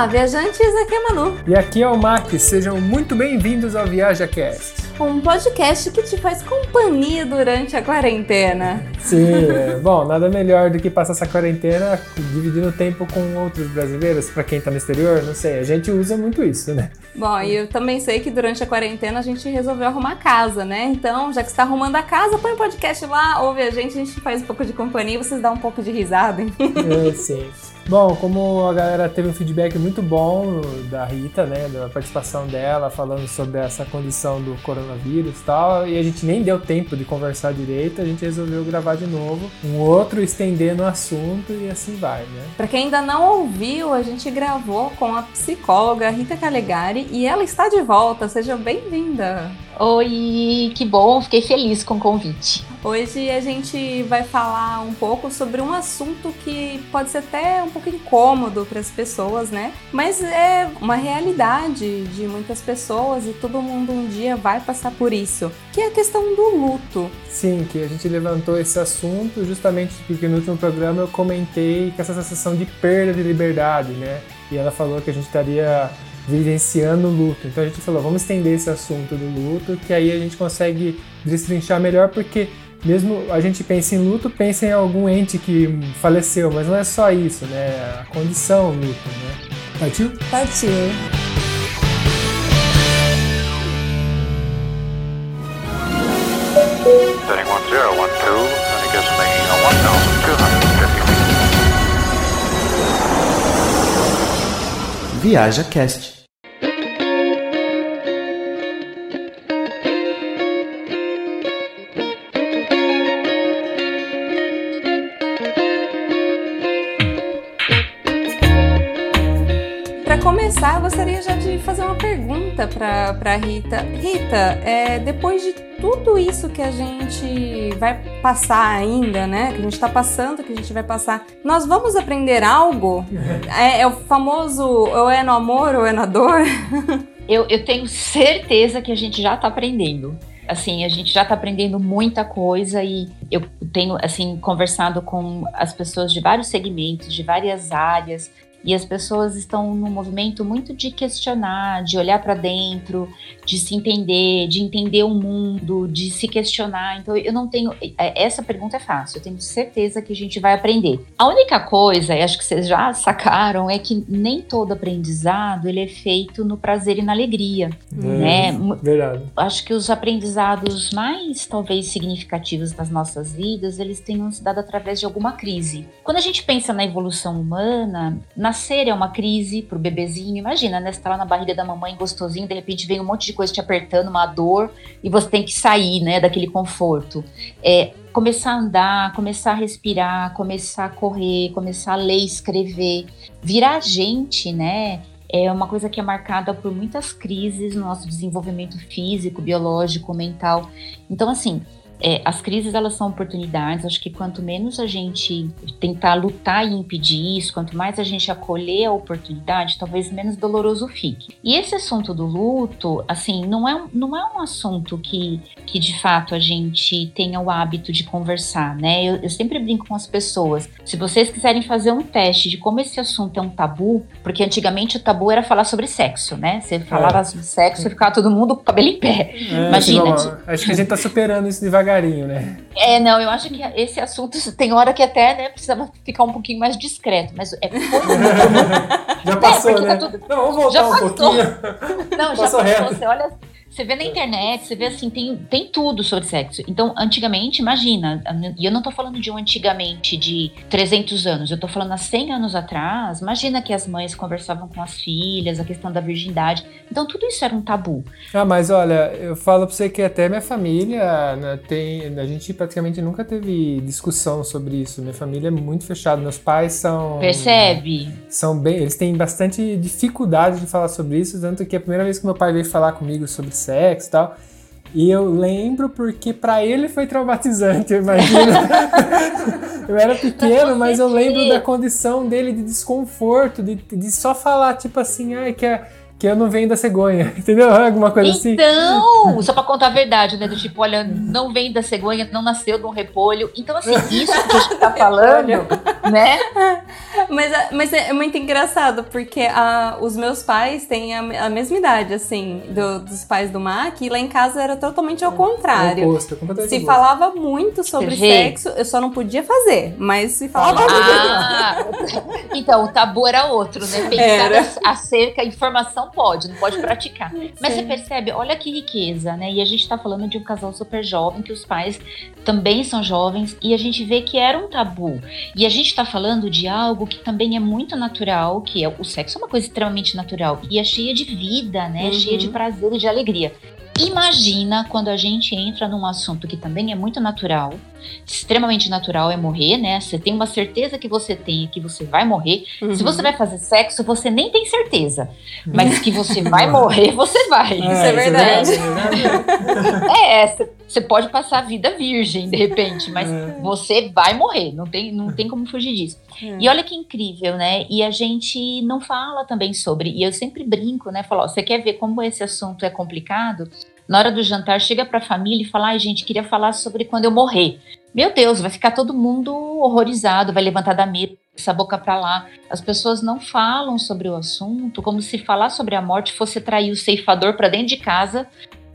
Olá, viajantes, aqui é Manu. E aqui é o Mac, sejam muito bem-vindos ao ViajaCast. Um podcast que te faz companhia durante a quarentena. Sim, é. bom, nada melhor do que passar essa quarentena dividindo tempo com outros brasileiros, para quem tá no exterior, não sei, a gente usa muito isso, né? Bom, e eu também sei que durante a quarentena a gente resolveu arrumar a casa, né? Então, já que está arrumando a casa, põe o um podcast lá, ouve a gente, a gente faz um pouco de companhia e vocês dão um pouco de risada. Hein? É, sim. Bom, como a galera teve um feedback muito bom da Rita, né, da participação dela, falando sobre essa condição do coronavírus e tal, e a gente nem deu tempo de conversar direito, a gente resolveu gravar de novo, um outro estendendo o assunto e assim vai, né? Para quem ainda não ouviu, a gente gravou com a psicóloga Rita Calegari e ela está de volta, seja bem-vinda. Oi, que bom, fiquei feliz com o convite. Hoje a gente vai falar um pouco sobre um assunto que pode ser até um pouco incômodo para as pessoas, né? Mas é uma realidade de muitas pessoas e todo mundo um dia vai passar por isso, que é a questão do luto. Sim, que a gente levantou esse assunto justamente porque no último programa eu comentei que essa sensação de perda de liberdade, né? E ela falou que a gente estaria vivenciando o luto. Então a gente falou, vamos estender esse assunto do luto, que aí a gente consegue destrinchar melhor, porque mesmo a gente pensa em luto, pensa em algum ente que faleceu, mas não é só isso, né? A condição luto, né? Partiu? Partiu. Setting 1012, and it gives me a 1,250 Viaja Cast. Começar, eu gostaria já de fazer uma pergunta para Rita. Rita, é, depois de tudo isso que a gente vai passar ainda, né? Que a gente está passando, que a gente vai passar, nós vamos aprender algo? É, é o famoso ou é no amor ou é na dor? Eu, eu tenho certeza que a gente já está aprendendo assim, a gente já está aprendendo muita coisa e eu tenho, assim, conversado com as pessoas de vários segmentos, de várias áreas, e as pessoas estão num movimento muito de questionar, de olhar para dentro, de se entender, de entender o mundo, de se questionar. Então eu não tenho é, essa pergunta é fácil. Eu tenho certeza que a gente vai aprender. A única coisa, e acho que vocês já sacaram, é que nem todo aprendizado ele é feito no prazer e na alegria, é, né? Verdade. Acho que os aprendizados mais talvez significativos das nossas vidas, eles tenham se dado através de alguma crise. Quando a gente pensa na evolução humana, na Nascer é uma crise pro bebezinho. Imagina, né? Você tá lá na barriga da mamãe gostosinho, de repente vem um monte de coisa te apertando, uma dor, e você tem que sair, né, daquele conforto. É, começar a andar, começar a respirar, começar a correr, começar a ler, escrever, virar gente, né? É uma coisa que é marcada por muitas crises no nosso desenvolvimento físico, biológico, mental. Então, assim, é, as crises elas são oportunidades. Acho que quanto menos a gente tentar lutar e impedir isso, quanto mais a gente acolher a oportunidade, talvez menos doloroso fique. E esse assunto do luto, assim, não é, não é um assunto que, que de fato a gente tenha o hábito de conversar, né? Eu, eu sempre brinco com as pessoas. Se vocês quiserem fazer um teste de como esse assunto é um tabu, porque antigamente o tabu era falar sobre sexo, né? Você falava é. sobre sexo e ficava todo mundo com o cabelo em pé. É, Imagina. acho que a gente tá superando isso devagar devagarinho, né? É, não, eu acho que esse assunto tem hora que até, né, precisava ficar um pouquinho mais discreto, mas é Já passou, é, né? Tá tudo... Não, vamos voltar já um passou. pouquinho. Não, já passou. Reto. Você olha você vê na internet, você vê assim, tem, tem tudo sobre sexo. Então, antigamente, imagina, e eu não tô falando de um antigamente de 300 anos, eu tô falando há 100 anos atrás, imagina que as mães conversavam com as filhas, a questão da virgindade. Então, tudo isso era um tabu. Ah, mas olha, eu falo pra você que até minha família, né, tem, a gente praticamente nunca teve discussão sobre isso. Minha família é muito fechada, meus pais são... Percebe? São bem, eles têm bastante dificuldade de falar sobre isso, tanto que a primeira vez que meu pai veio falar comigo sobre sexo e tal. E eu lembro porque para ele foi traumatizante, eu imagino. eu era pequeno, mas eu lembro da condição dele de desconforto, de, de só falar, tipo assim, ai, que é que eu não venho da cegonha, entendeu? Alguma coisa então, assim. Então, só pra contar a verdade, né? Do tipo, olha, não vem da cegonha, não nasceu de um repolho. Então, assim, isso que a gente tá falando né? Mas, mas é muito engraçado, porque a, os meus pais têm a, a mesma idade, assim, do- dos pais do Mac, e lá em casa era totalmente ao contrário. É oposto, é completamente Se oposto. falava muito sobre sexo, eu só não podia fazer, mas se falava muito. Ah, então o tabu era outro, né? Era. Pensar acerca, informação pode, não pode praticar. Mas você percebe, olha que riqueza, né? E a gente tá falando de um casal super jovem, que os pais também são jovens, e a gente vê que era um tabu. E a gente tá falando de algo que também é muito natural, que é o sexo é uma coisa extremamente natural e é cheia de vida, né? Uhum. Cheia de prazer e de alegria. Imagina quando a gente entra num assunto que também é muito natural, extremamente natural é morrer, né? Você tem uma certeza que você tem que você vai morrer. Se Uhum. você vai fazer sexo, você nem tem certeza. Mas que você vai morrer, você vai. Isso é verdade. É, você pode passar a vida virgem, de repente, mas É. você vai morrer, não tem, não tem como fugir disso. É. E olha que incrível, né? E a gente não fala também sobre, e eu sempre brinco, né? Falo, ó, você quer ver como esse assunto é complicado? Na hora do jantar, chega pra família e fala, ai gente, queria falar sobre quando eu morrer. Meu Deus, vai ficar todo mundo horrorizado, vai levantar da mesa, essa boca pra lá. As pessoas não falam sobre o assunto, como se falar sobre a morte fosse trair o ceifador pra dentro de casa,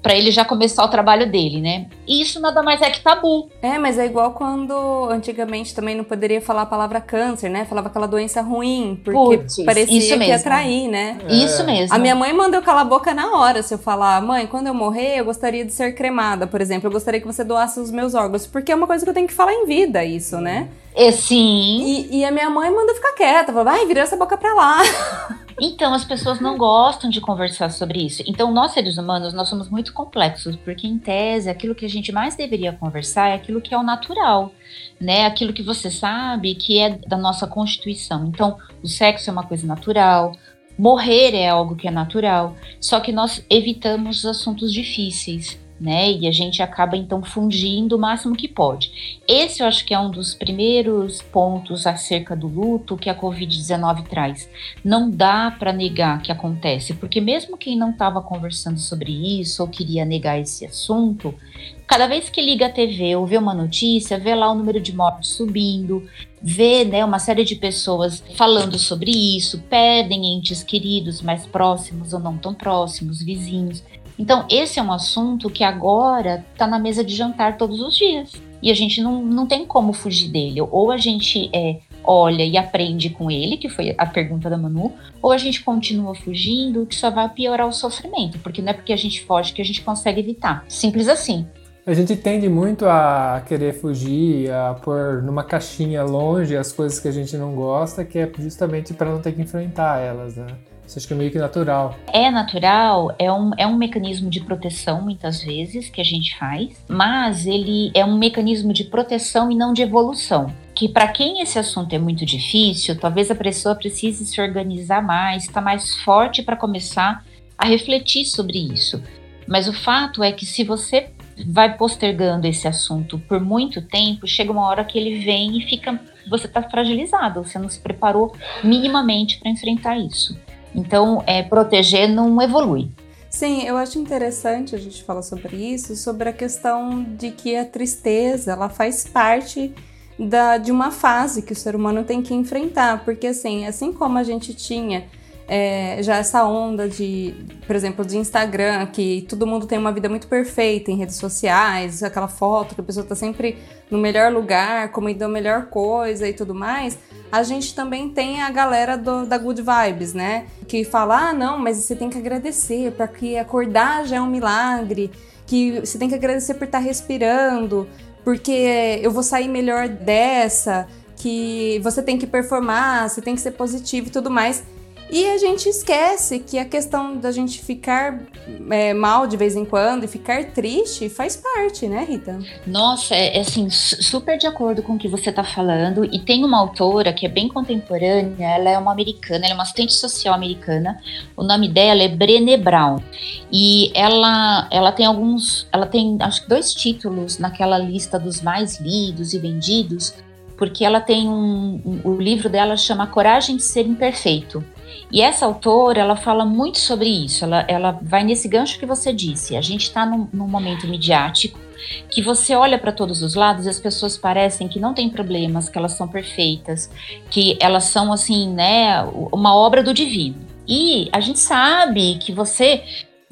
pra ele já começar o trabalho dele, né? E isso nada mais é que tabu. É, mas é igual quando antigamente também não poderia falar a palavra câncer, né? Falava aquela doença ruim, porque Puts, parecia isso que ia mesmo. trair, né? É. Isso mesmo. A minha mãe mandou calar a boca na hora se eu falar, mãe, quando eu morrer, eu gostaria de ser cremada, por exemplo. Eu gostaria que você doasse os meus órgãos, porque é uma coisa que eu tenho que falar em vida, isso, né? É, sim. E, e a minha mãe manda ficar quieta, fala, vai, vira essa boca pra lá. Então, as pessoas não gostam de conversar sobre isso. Então, nós seres humanos, nós somos muito complexos, porque em tese, aquilo que a gente mais deveria conversar é aquilo que é o natural, né? Aquilo que você sabe que é da nossa constituição. Então, o sexo é uma coisa natural, morrer é algo que é natural, só que nós evitamos os assuntos difíceis. Né? E a gente acaba então fundindo o máximo que pode. Esse eu acho que é um dos primeiros pontos acerca do luto que a Covid-19 traz não dá para negar que acontece, porque mesmo quem não estava conversando sobre isso ou queria negar esse assunto, cada vez que liga a TV ou vê uma notícia, vê lá o número de mortes subindo, vê né, uma série de pessoas falando sobre isso, perdem entes queridos mais próximos ou não tão próximos, vizinhos. Então, esse é um assunto que agora está na mesa de jantar todos os dias. E a gente não, não tem como fugir dele. Ou a gente é, olha e aprende com ele, que foi a pergunta da Manu, ou a gente continua fugindo, que só vai piorar o sofrimento, porque não é porque a gente foge que a gente consegue evitar. Simples assim. A gente tende muito a querer fugir, a pôr numa caixinha longe as coisas que a gente não gosta, que é justamente para não ter que enfrentar elas, né? Isso acho que é meio que natural. É natural, é um, é um mecanismo de proteção, muitas vezes, que a gente faz, mas ele é um mecanismo de proteção e não de evolução. Que para quem esse assunto é muito difícil, talvez a pessoa precise se organizar mais, estar mais forte para começar a refletir sobre isso. Mas o fato é que se você vai postergando esse assunto por muito tempo, chega uma hora que ele vem e fica. Você está fragilizado, você não se preparou minimamente para enfrentar isso. Então, é, proteger não evolui. Sim, eu acho interessante a gente falar sobre isso, sobre a questão de que a tristeza, ela faz parte da, de uma fase que o ser humano tem que enfrentar, porque assim, assim como a gente tinha é, já essa onda de, por exemplo, de Instagram, que todo mundo tem uma vida muito perfeita em redes sociais, aquela foto que a pessoa tá sempre no melhor lugar, comendo a melhor coisa e tudo mais, a gente também tem a galera do, da Good Vibes, né? Que fala, ah, não, mas você tem que agradecer, porque acordar já é um milagre, que você tem que agradecer por estar respirando, porque eu vou sair melhor dessa, que você tem que performar, você tem que ser positivo e tudo mais. E a gente esquece que a questão da gente ficar é, mal de vez em quando e ficar triste faz parte, né, Rita? Nossa, é, é assim, su- super de acordo com o que você está falando. E tem uma autora que é bem contemporânea, ela é uma americana, ela é uma assistente social americana. O nome dela é Brené Brown. E ela, ela tem alguns, ela tem acho que dois títulos naquela lista dos mais lidos e vendidos, porque ela tem um, um- o livro dela chama Coragem de Ser Imperfeito. E essa autora, ela fala muito sobre isso. Ela, ela vai nesse gancho que você disse. A gente está num, num momento midiático que você olha para todos os lados e as pessoas parecem que não têm problemas, que elas são perfeitas, que elas são assim, né, uma obra do divino. E a gente sabe que você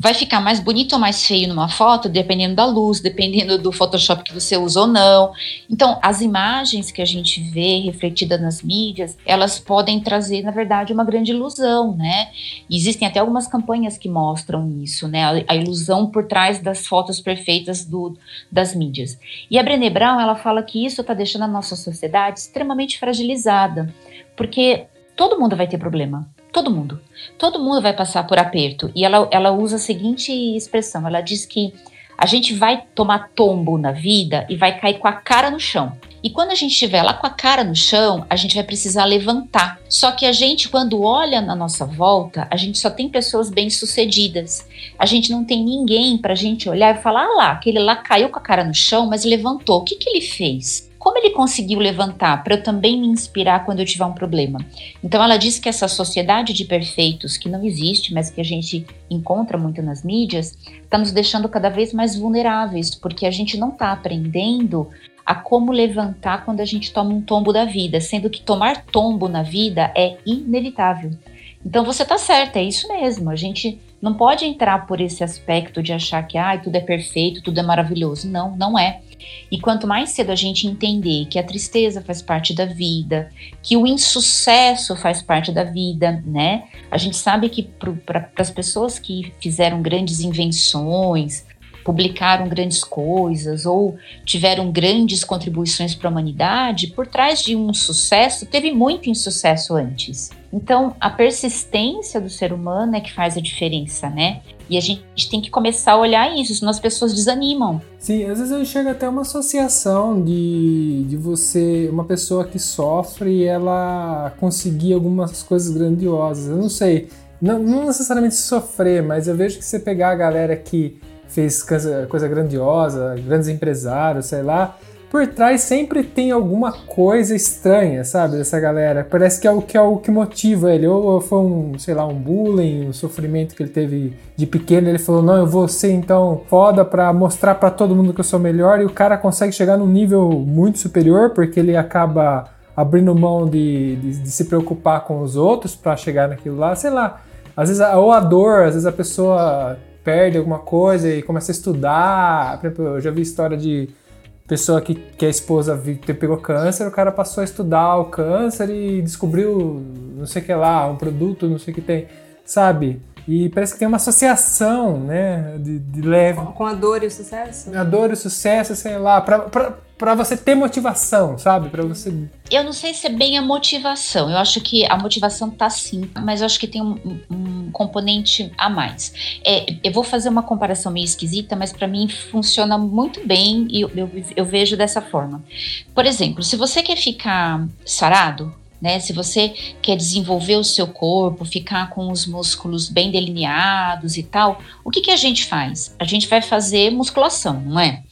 vai ficar mais bonito ou mais feio numa foto, dependendo da luz, dependendo do Photoshop que você usa ou não. Então, as imagens que a gente vê refletidas nas mídias, elas podem trazer, na verdade, uma grande ilusão, né? Existem até algumas campanhas que mostram isso, né? A, a ilusão por trás das fotos perfeitas do, das mídias. E a Brené Brown, ela fala que isso está deixando a nossa sociedade extremamente fragilizada, porque todo mundo vai ter problema. Todo mundo. Todo mundo vai passar por aperto. E ela, ela usa a seguinte expressão: ela diz que a gente vai tomar tombo na vida e vai cair com a cara no chão. E quando a gente estiver lá com a cara no chão, a gente vai precisar levantar. Só que a gente, quando olha na nossa volta, a gente só tem pessoas bem-sucedidas. A gente não tem ninguém para a gente olhar e falar: ah lá, aquele lá caiu com a cara no chão, mas levantou. O que, que ele fez? Como ele conseguiu levantar para eu também me inspirar quando eu tiver um problema? Então ela diz que essa sociedade de perfeitos que não existe, mas que a gente encontra muito nas mídias, está nos deixando cada vez mais vulneráveis, porque a gente não está aprendendo a como levantar quando a gente toma um tombo da vida, sendo que tomar tombo na vida é inevitável. Então você está certa, é isso mesmo. A gente não pode entrar por esse aspecto de achar que ah, tudo é perfeito, tudo é maravilhoso. Não, não é. E quanto mais cedo a gente entender que a tristeza faz parte da vida, que o insucesso faz parte da vida, né? A gente sabe que para as pessoas que fizeram grandes invenções, publicaram grandes coisas ou tiveram grandes contribuições para a humanidade, por trás de um sucesso, teve muito insucesso antes. Então, a persistência do ser humano é que faz a diferença, né? E a gente tem que começar a olhar isso, senão as pessoas desanimam. Sim, às vezes eu enxergo até uma associação de, de você, uma pessoa que sofre e ela conseguir algumas coisas grandiosas. Eu não sei, não, não necessariamente sofrer, mas eu vejo que você pegar a galera que fez coisa, grandiosa, grandes empresários, sei lá, por trás sempre tem alguma coisa estranha, sabe, dessa galera. Parece que é o que é o que motiva ele. Ou foi um, sei lá, um bullying, um sofrimento que ele teve de pequeno. Ele falou: "Não, eu vou ser então foda para mostrar para todo mundo que eu sou melhor". E o cara consegue chegar num nível muito superior porque ele acaba abrindo mão de, de, de se preocupar com os outros para chegar naquilo lá, sei lá. Às vezes, ou a dor, às vezes a pessoa perde alguma coisa e começa a estudar. Por exemplo, eu já vi história de pessoa que, que a esposa pegou câncer, o cara passou a estudar o câncer e descobriu não sei o que lá, um produto, não sei o que tem, sabe? E parece que tem uma associação, né, de, de leve. Com a dor e o sucesso? A dor e o sucesso, sei lá, pra, pra, pra você ter motivação, sabe? Pra você. Eu não sei se é bem a motivação. Eu acho que a motivação tá sim, mas eu acho que tem um, um componente a mais. É, eu vou fazer uma comparação meio esquisita, mas para mim funciona muito bem e eu, eu, eu vejo dessa forma. Por exemplo, se você quer ficar sarado, né? Se você quer desenvolver o seu corpo, ficar com os músculos bem delineados e tal, o que, que a gente faz? A gente vai fazer musculação, não é?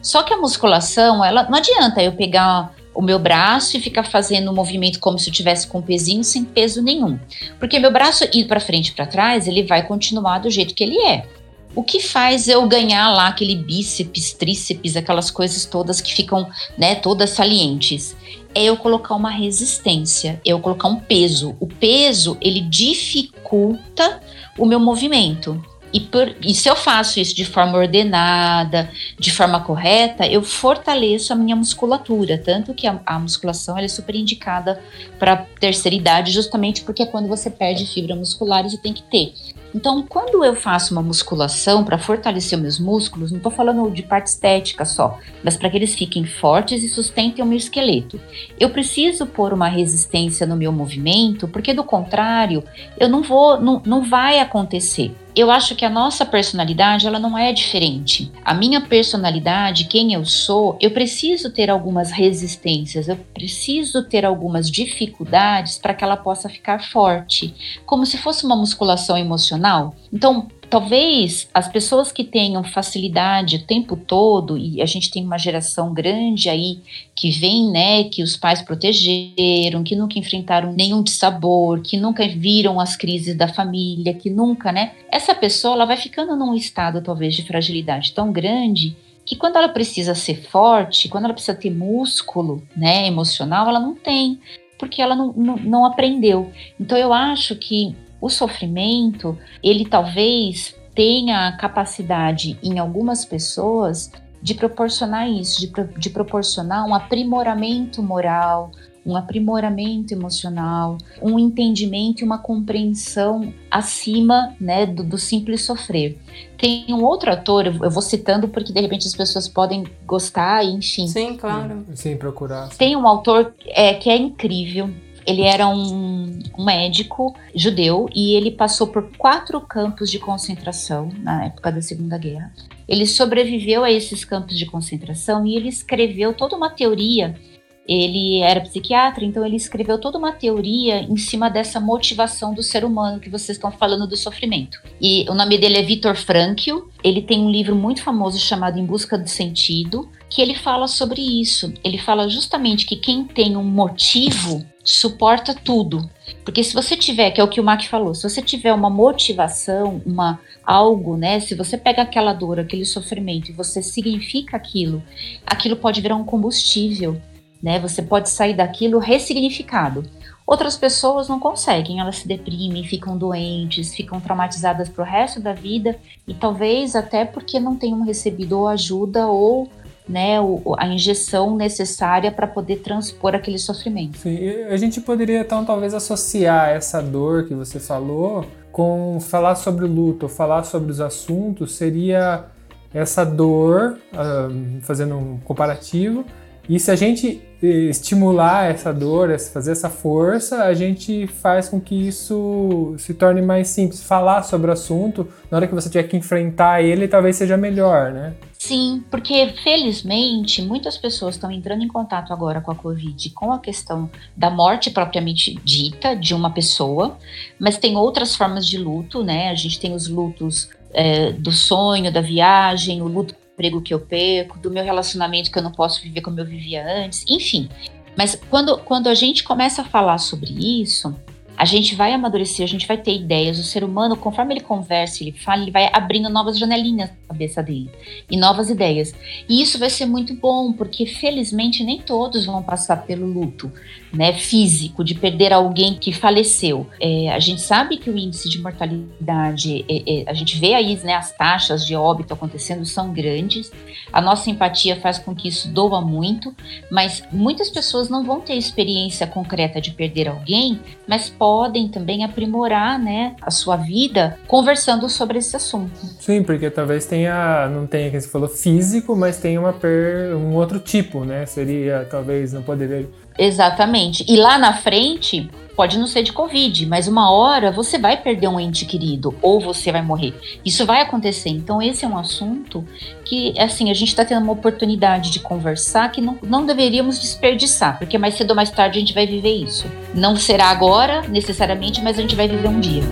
Só que a musculação, ela não adianta eu pegar o meu braço e ficar fazendo um movimento como se eu tivesse com um pezinho sem peso nenhum. Porque meu braço ir para frente e para trás, ele vai continuar do jeito que ele é. O que faz eu ganhar lá aquele bíceps, tríceps, aquelas coisas todas que ficam, né, todas salientes? É eu colocar uma resistência, é eu colocar um peso. O peso, ele dificulta o meu movimento. E, por, e se eu faço isso de forma ordenada, de forma correta, eu fortaleço a minha musculatura. Tanto que a, a musculação é super indicada para terceira idade, justamente porque é quando você perde fibra muscular, você tem que ter. Então, quando eu faço uma musculação para fortalecer meus músculos, não estou falando de parte estética só, mas para que eles fiquem fortes e sustentem o meu esqueleto. Eu preciso pôr uma resistência no meu movimento, porque do contrário, eu não vou, não, não vai acontecer eu acho que a nossa personalidade ela não é diferente. A minha personalidade, quem eu sou, eu preciso ter algumas resistências, eu preciso ter algumas dificuldades para que ela possa ficar forte, como se fosse uma musculação emocional. Então, talvez as pessoas que tenham facilidade o tempo todo, e a gente tem uma geração grande aí que vem, né, que os pais protegeram, que nunca enfrentaram nenhum dissabor, que nunca viram as crises da família, que nunca, né? Essa pessoa ela vai ficando num estado talvez de fragilidade tão grande que quando ela precisa ser forte, quando ela precisa ter músculo, né, emocional, ela não tem, porque ela não, não, não aprendeu. Então eu acho que o sofrimento, ele talvez tenha a capacidade em algumas pessoas de proporcionar isso, de, de proporcionar um aprimoramento moral, um aprimoramento emocional, um entendimento e uma compreensão acima né, do, do, simples sofrer. Tem um outro ator, eu vou citando porque de repente as pessoas podem gostar, enfim. Sim, claro. Sim, procurar. Tem um autor é, que é incrível. Ele era um, um médico judeu e ele passou por quatro campos de concentração na época da Segunda Guerra. Ele sobreviveu a esses campos de concentração e ele escreveu toda uma teoria ele era psiquiatra, então ele escreveu toda uma teoria em cima dessa motivação do ser humano que vocês estão falando do sofrimento. E o nome dele é Viktor Frankl. Ele tem um livro muito famoso chamado Em Busca do Sentido, que ele fala sobre isso. Ele fala justamente que quem tem um motivo suporta tudo. Porque se você tiver, que é o que o Mac falou, se você tiver uma motivação, uma algo, né? Se você pega aquela dor, aquele sofrimento e você significa aquilo, aquilo pode virar um combustível né? Você pode sair daquilo ressignificado. Outras pessoas não conseguem, elas se deprimem, ficam doentes, ficam traumatizadas para o resto da vida e talvez até porque não tenham recebido ajuda ou né, a injeção necessária para poder transpor aquele sofrimento. Sim, a gente poderia então talvez associar essa dor que você falou com falar sobre o luto, falar sobre os assuntos, seria essa dor, fazendo um comparativo, e se a gente eh, estimular essa dor, fazer essa força, a gente faz com que isso se torne mais simples. Falar sobre o assunto, na hora que você tiver que enfrentar ele, talvez seja melhor, né? Sim, porque felizmente muitas pessoas estão entrando em contato agora com a Covid com a questão da morte propriamente dita de uma pessoa, mas tem outras formas de luto, né? A gente tem os lutos é, do sonho, da viagem, o luto emprego que eu perco, do meu relacionamento que eu não posso viver como eu vivia antes, enfim. Mas quando, quando a gente começa a falar sobre isso, a gente vai amadurecer, a gente vai ter ideias. O ser humano, conforme ele conversa, ele fala, ele vai abrindo novas janelinhas na cabeça dele e novas ideias. E isso vai ser muito bom, porque felizmente nem todos vão passar pelo luto né, físico de perder alguém que faleceu. É, a gente sabe que o índice de mortalidade, é, é, a gente vê aí né, as taxas de óbito acontecendo são grandes. A nossa empatia faz com que isso doa muito, mas muitas pessoas não vão ter experiência concreta de perder alguém, mas podem também aprimorar né, a sua vida conversando sobre esse assunto. Sim, porque talvez tenha, não tenha, que você falou, físico, mas tenha uma per, um outro tipo, né? Seria, talvez, não poderia Exatamente. E lá na frente, pode não ser de Covid, mas uma hora você vai perder um ente querido ou você vai morrer. Isso vai acontecer. Então, esse é um assunto que, assim, a gente está tendo uma oportunidade de conversar que não, não deveríamos desperdiçar, porque mais cedo ou mais tarde a gente vai viver isso. Não será agora, necessariamente, mas a gente vai viver um dia.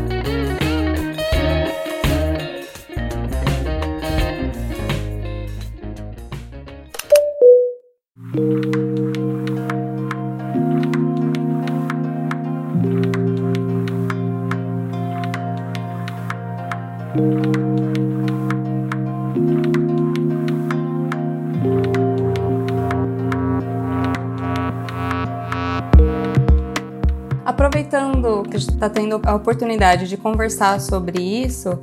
Aproveitando está tendo a oportunidade de conversar sobre isso,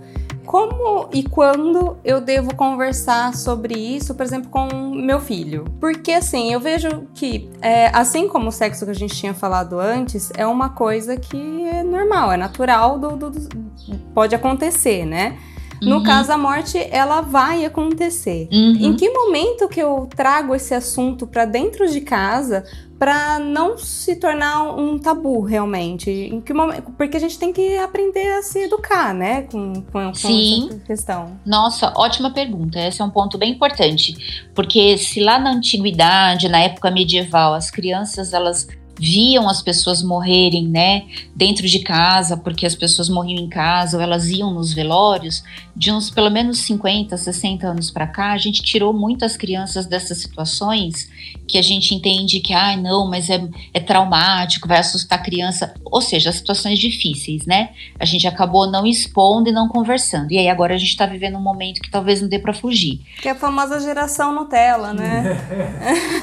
como e quando eu devo conversar sobre isso, por exemplo, com meu filho? Porque assim, eu vejo que, é, assim como o sexo que a gente tinha falado antes, é uma coisa que é normal, é natural, do, do, do pode acontecer, né? No uhum. caso, a morte, ela vai acontecer. Uhum. Em que momento que eu trago esse assunto para dentro de casa para não se tornar um tabu realmente? Em que momento? Porque a gente tem que aprender a se educar, né, com, com, com Sim. essa questão. Nossa, ótima pergunta. Esse é um ponto bem importante, porque se lá na antiguidade, na época medieval, as crianças elas viam as pessoas morrerem, né, dentro de casa, porque as pessoas morriam em casa ou elas iam nos velórios, de uns pelo menos 50, 60 anos para cá, a gente tirou muitas crianças dessas situações que a gente entende que, ah, não, mas é, é traumático, vai assustar a criança, ou seja, situações difíceis, né? A gente acabou não expondo e não conversando. E aí agora a gente está vivendo um momento que talvez não dê para fugir. Que é a famosa geração Nutella, né?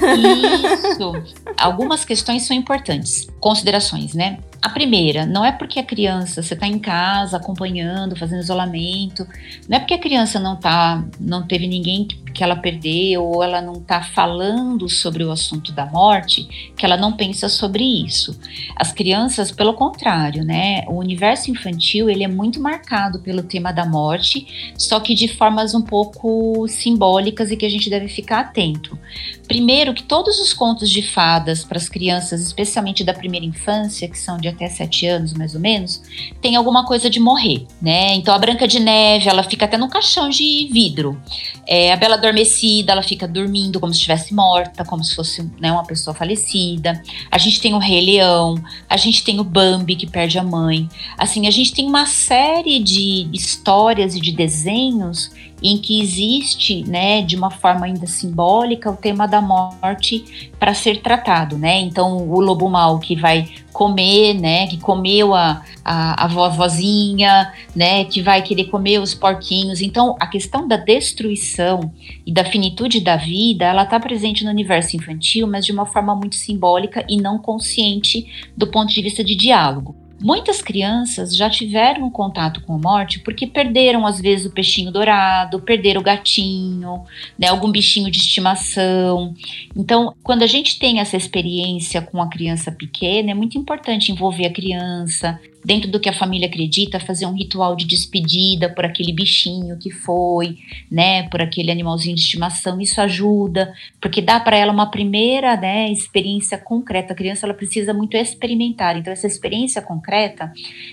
Isso. Algumas questões são importantes. Considerações, né? A primeira, não é porque a criança, você está em casa acompanhando, fazendo isolamento, não é porque a criança não tá, não teve ninguém que, ela perdeu ou ela não está falando sobre o assunto da morte, que ela não pensa sobre isso. As crianças, pelo contrário, né? O universo infantil ele é muito marcado pelo tema da morte, só que de formas um pouco simbólicas e que a gente deve ficar atento. Primeiro, que todos os contos de fadas para as crianças, especialmente da primeira infância, que são de até sete anos mais ou menos, tem alguma coisa de morrer, né? Então a Branca de Neve, ela fica até no caixão de vidro. É, a Bela Adormecida, ela fica dormindo como se estivesse morta, como se fosse né, uma pessoa falecida. A gente tem o Rei Leão, a gente tem o Bambi que perde a mãe. Assim, a gente tem uma série de histórias e de desenhos em que existe, né, de uma forma ainda simbólica, o tema da morte para ser tratado, né? Então, o lobo mau que vai comer, né, que comeu a, a, a vovozinha, né, que vai querer comer os porquinhos. Então, a questão da destruição e da finitude da vida, ela está presente no universo infantil, mas de uma forma muito simbólica e não consciente do ponto de vista de diálogo. Muitas crianças já tiveram contato com a morte porque perderam, às vezes, o peixinho dourado, perderam o gatinho, né, algum bichinho de estimação. Então, quando a gente tem essa experiência com a criança pequena, é muito importante envolver a criança, dentro do que a família acredita, fazer um ritual de despedida por aquele bichinho que foi, né, por aquele animalzinho de estimação. Isso ajuda, porque dá para ela uma primeira, né, experiência concreta. A criança ela precisa muito experimentar. Então essa experiência concreta,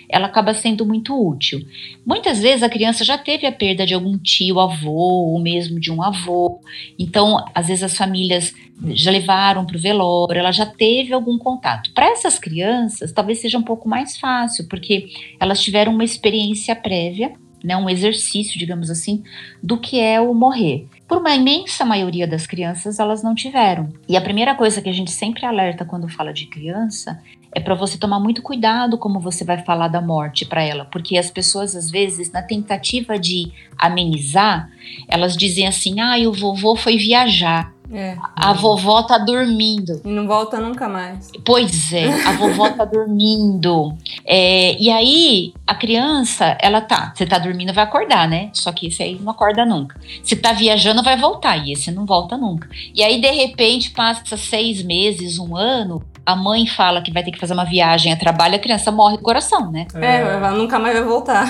ela acaba sendo muito útil. Muitas vezes a criança já teve a perda de algum tio, avô, ou mesmo de um avô. Então, às vezes as famílias já levaram para o velório, ela já teve algum contato. Para essas crianças, talvez seja um pouco mais fácil, porque elas tiveram uma experiência prévia, né, um exercício, digamos assim, do que é o morrer. Por uma imensa maioria das crianças, elas não tiveram. E a primeira coisa que a gente sempre alerta quando fala de criança é para você tomar muito cuidado como você vai falar da morte para ela, porque as pessoas às vezes na tentativa de amenizar, elas dizem assim: "Ah, o vovô foi viajar". É. A vovó tá dormindo. E não volta nunca mais. Pois é, a vovó tá dormindo. É, e aí, a criança, ela tá. Você tá dormindo, vai acordar, né? Só que esse aí não acorda nunca. Se tá viajando, vai voltar. E esse não volta nunca. E aí, de repente, passa seis meses, um ano. A mãe fala que vai ter que fazer uma viagem a trabalho, a criança morre do coração, né? É, ela nunca mais vai voltar.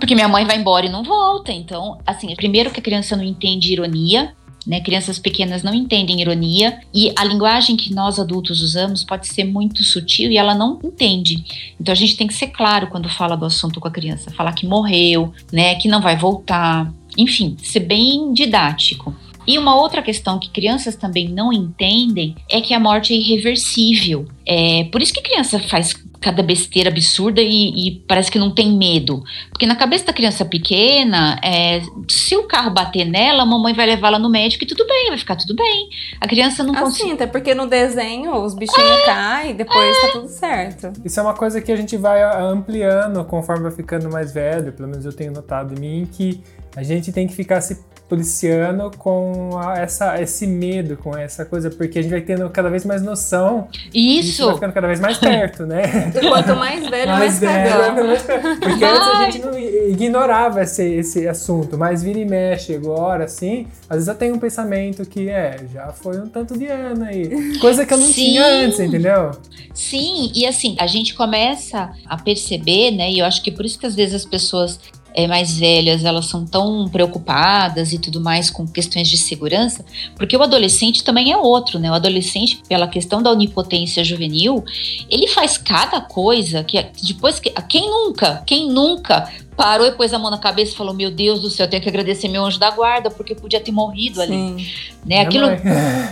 Porque minha mãe vai embora e não volta. Então, assim, primeiro que a criança não entende ironia, né? Crianças pequenas não entendem ironia e a linguagem que nós adultos usamos pode ser muito sutil e ela não entende. Então a gente tem que ser claro quando fala do assunto com a criança, falar que morreu, né, que não vai voltar, enfim, ser bem didático. E uma outra questão que crianças também não entendem é que a morte é irreversível. É por isso que criança faz cada besteira absurda e, e, parece que não tem medo. Porque na cabeça da criança pequena, é, se o carro bater nela, a mamãe vai levá-la no médico e tudo bem, vai ficar tudo bem. A criança não assim, consegue. até porque no desenho os bichinhos é, caem e depois é. tá tudo certo. Isso é uma coisa que a gente vai ampliando conforme vai ficando mais velho, pelo menos eu tenho notado em mim, que a gente tem que ficar se policiano com a, essa, esse medo, com essa coisa, porque a gente vai tendo cada vez mais noção. Isso! Isso vai ficando cada vez mais perto, né? Quanto mais velho, mais, mais velho. Mais perto. Porque antes a gente não ignorava esse, esse assunto, mas vira e mexe agora, assim, às vezes eu tenho um pensamento que é, já foi um tanto de ano aí. Coisa que eu não Sim. tinha antes, entendeu? Sim, e assim, a gente começa a perceber, né? E eu acho que por isso que às vezes as pessoas é, mais velhas elas são tão preocupadas e tudo mais com questões de segurança, porque o adolescente também é outro, né? O adolescente, pela questão da onipotência juvenil, ele faz cada coisa que depois que quem nunca, quem nunca parou e pôs a mão na cabeça e falou: Meu Deus do céu, eu tenho que agradecer meu anjo da guarda, porque podia ter morrido ali. Sim. Né? Aquilo. Mãe.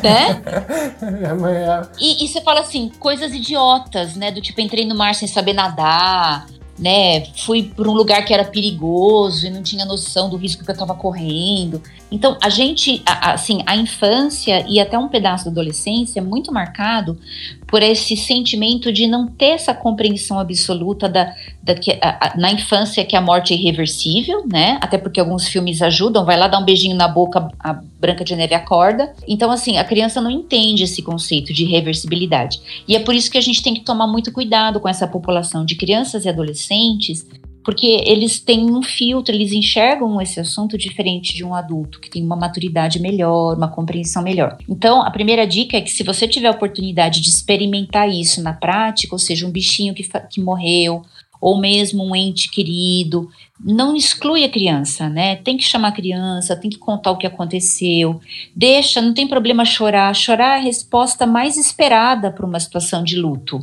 Né? Mãe é- E, e você fala assim, coisas idiotas, né? Do tipo, entrei no mar sem saber nadar, né? Fui por um lugar que era perigoso e não tinha noção do risco que eu tava correndo. Então, a gente, assim, a infância e até um pedaço da adolescência é muito marcado por esse sentimento de não ter essa compreensão absoluta da, da que a- a- na infância que a morte é irreversível, né? Até porque alguns filmes ajudam, vai lá dar um beijinho na boca, a Branca de Neve acorda. Então, assim, a criança não entende esse conceito de reversibilidade. E é por isso que a gente tem que tomar muito cuidado com essa população de crianças e adolescentes, porque eles têm um filtro, eles enxergam esse assunto diferente de um adulto que tem uma maturidade melhor, uma compreensão melhor. Então, a primeira dica é que se você tiver a oportunidade de experimentar isso na prática, ou seja, um bichinho que, que morreu, ou mesmo um ente querido, não exclui a criança, né? Tem que chamar a criança, tem que contar o que aconteceu, deixa, não tem problema chorar. Chorar é a resposta mais esperada para uma situação de luto,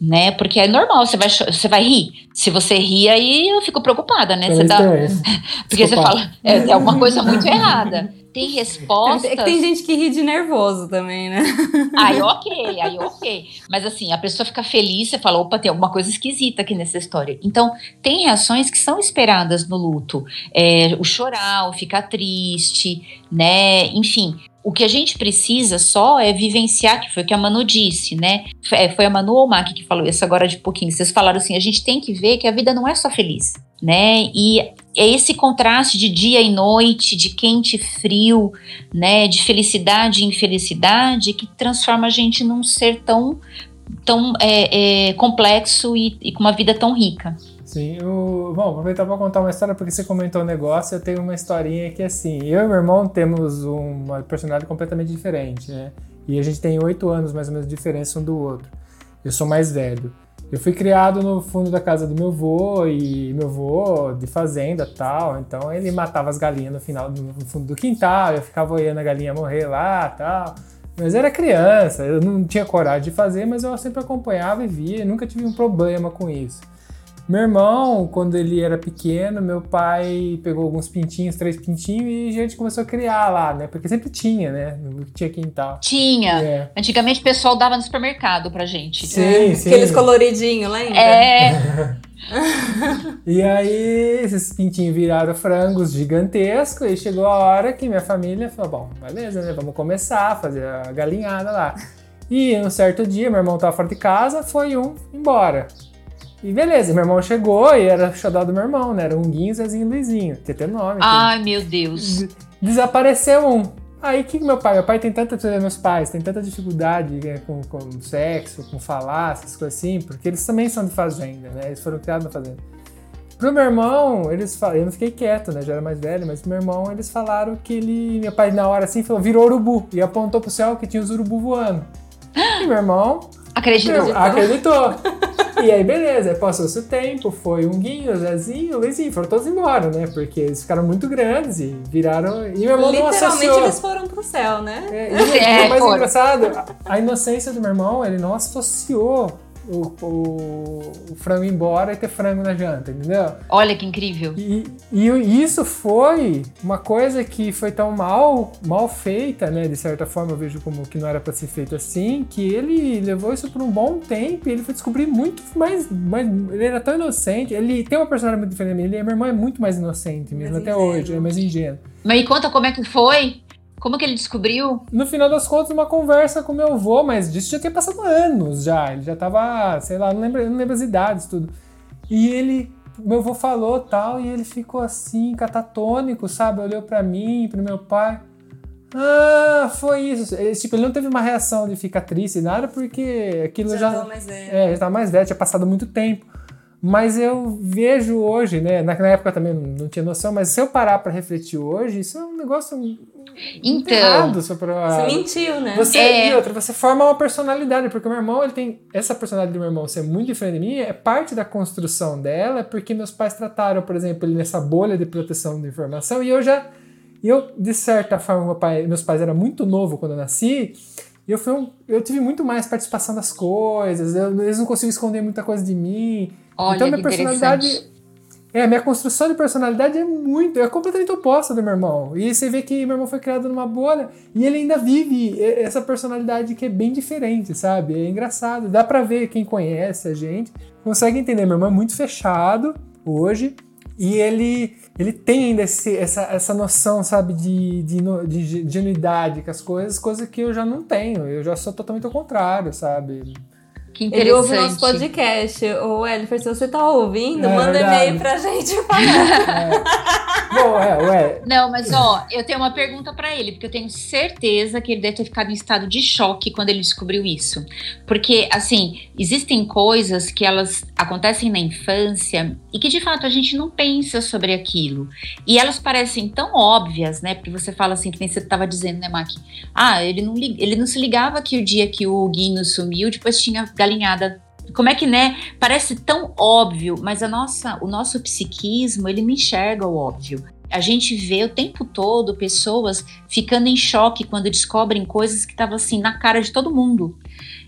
né? Porque é normal, você vai, você vai rir. Se você rir, aí eu fico preocupada, né? Você dá, é. porque você Desculpa. fala, é, tem alguma coisa muito errada. Tem respostas. É que tem gente que ri de nervoso também, né? Aí ok, aí ok. Mas assim, a pessoa fica feliz, você fala, opa, tem alguma coisa esquisita aqui nessa história. Então, tem reações que são esperadas no luto. É, o chorar, o ficar triste, né? Enfim. O que a gente precisa só é vivenciar, que foi o que a Manu disse, né? É, foi a Manu ou o Mac que falou isso agora de pouquinho. Vocês falaram assim: a gente tem que ver que a vida não é só feliz, né? E é esse contraste de dia e noite, de quente e frio, né, de felicidade e infelicidade, que transforma a gente num ser tão, tão é, é, complexo e, e com uma vida tão rica. Sim, o... bom, aproveitar para contar uma história, porque você comentou um negócio, eu tenho uma historinha que assim, eu e meu irmão temos uma personalidade completamente diferente, né? E a gente tem oito anos mais ou menos de diferença um do outro. Eu sou mais velho. Eu fui criado no fundo da casa do meu avô e meu avô de fazenda tal, então ele matava as galinhas no final no fundo do quintal, eu ficava olhando a galinha morrer lá tal. Mas era criança, eu não tinha coragem de fazer, mas eu sempre acompanhava e via, nunca tive um problema com isso. Meu irmão, quando ele era pequeno, meu pai pegou alguns pintinhos, três pintinhos, e a gente começou a criar lá, né? Porque sempre tinha, né? Tinha quintal. Tinha. É. Antigamente o pessoal dava no supermercado pra gente. Sim, sim. Aqueles coloridinhos, lembra? É, E aí, esses pintinhos viraram frangos gigantescos, e chegou a hora que minha família falou: bom, beleza, né? Vamos começar a fazer a galinhada lá. E um certo dia, meu irmão tava fora de casa, foi um embora. E beleza, meu irmão chegou e era o xodó do meu irmão, né? Era um Guinho, Zezinho e Luizinho. Tinha até nome. tudo. ai meu Deus. Des- Desapareceu um. Aí que meu pai, meu pai tem tanta, meus pais tem tanta dificuldade né, com, com sexo, com falar, essas coisas assim, porque eles também são de fazenda, né? Eles foram criados na fazenda. Pro meu irmão, eles falaram, eu não fiquei quieto, né? Já era mais velho, mas pro meu irmão, eles falaram que ele, meu pai na hora assim falou, virou urubu e apontou pro céu que tinha os urubu voando. E meu irmão Acreditou. Acreditou. e aí, beleza, passou-se o tempo, foi um Guinho, Zezinho, Luizinho, foram todos embora, né? Porque eles ficaram muito grandes e viraram. E meu irmão não Literalmente associou. eles foram pro céu, né? É, e É, o mais foram. engraçado, a- a inocência do meu irmão, ele não associou o, o, o frango embora e ter frango na janta, entendeu? Olha que incrível. E, e isso foi uma coisa que foi tão mal, mal feita, né? De certa forma, eu vejo como que não era para ser feito assim, que ele levou isso por um bom tempo e ele foi descobrir muito mais, mais. Ele era tão inocente, ele tem uma personalidade muito diferente da minha, ele, meu irmão é muito mais inocente mesmo, Mais até ingênuo. hoje, é mais ingênuo. Mas me conta como é que foi? Como que ele descobriu? No final das contas, uma conversa com meu avô, mas disso já tinha passado anos já. Ele já tava, sei lá, não lembro, não lembro as idades, tudo. E ele, meu avô falou tal, e ele ficou assim, catatônico, sabe? Olhou pra mim, pro meu pai. Ah, foi isso. Ele, tipo, ele não teve uma reação de ficar triste, nada, porque aquilo já. Já tô mais velho. É, já tava mais velho, tinha passado muito tempo. Mas eu vejo hoje, né? Na na época também não, não tinha noção, mas se eu parar pra refletir hoje, isso é um negócio Então, errado. Só pra, Você mentiu, né? você, É. E outra, você forma uma personalidade, porque o meu irmão, ele tem. Essa personalidade do meu irmão ser muito diferente de mim é parte da construção dela, porque meus pais trataram, por exemplo, ele nessa bolha de proteção de informação, e eu já. E eu, de certa forma, meu pai, meus pais eram muito novo quando eu nasci, e eu, fui um- eu tive muito mais participação das coisas, eu- eles não conseguiam esconder muita coisa de mim. Olha então, minha personalidade. É, minha construção de personalidade é muito, é completamente oposta do meu irmão. E você vê que meu irmão foi criado numa bolha e ele ainda vive essa personalidade que é bem diferente, sabe? É engraçado. Dá pra ver quem conhece a gente, consegue entender. Meu irmão é muito fechado hoje e ele, ele tem ainda esse, essa, essa noção, sabe, de, de, de, de genuidade com as coisas, coisa que eu já não tenho. Eu já sou totalmente ao contrário, sabe? Que interessante. Ele ouve o nosso podcast. Ô, Elifer, se você tá ouvindo, é, manda e-mail pra gente falar. É. Bom, é, ué. Não, mas ó, eu tenho uma pergunta para ele, porque eu tenho certeza que ele deve ter ficado em estado de choque quando ele descobriu isso. Porque, assim, existem coisas que elas acontecem na infância e que de fato a gente não pensa sobre aquilo. E elas parecem tão óbvias, né? Porque você fala assim, que nem você estava dizendo, né, Maqui? Ah, ele não, ele não se ligava que o dia que o Guinho sumiu, depois tinha galinhada. Como é que, né? Parece tão óbvio, mas a nossa, o nosso psiquismo, ele não enxerga o óbvio. A gente vê o tempo todo pessoas ficando em choque quando descobrem coisas que estavam assim na cara de todo mundo.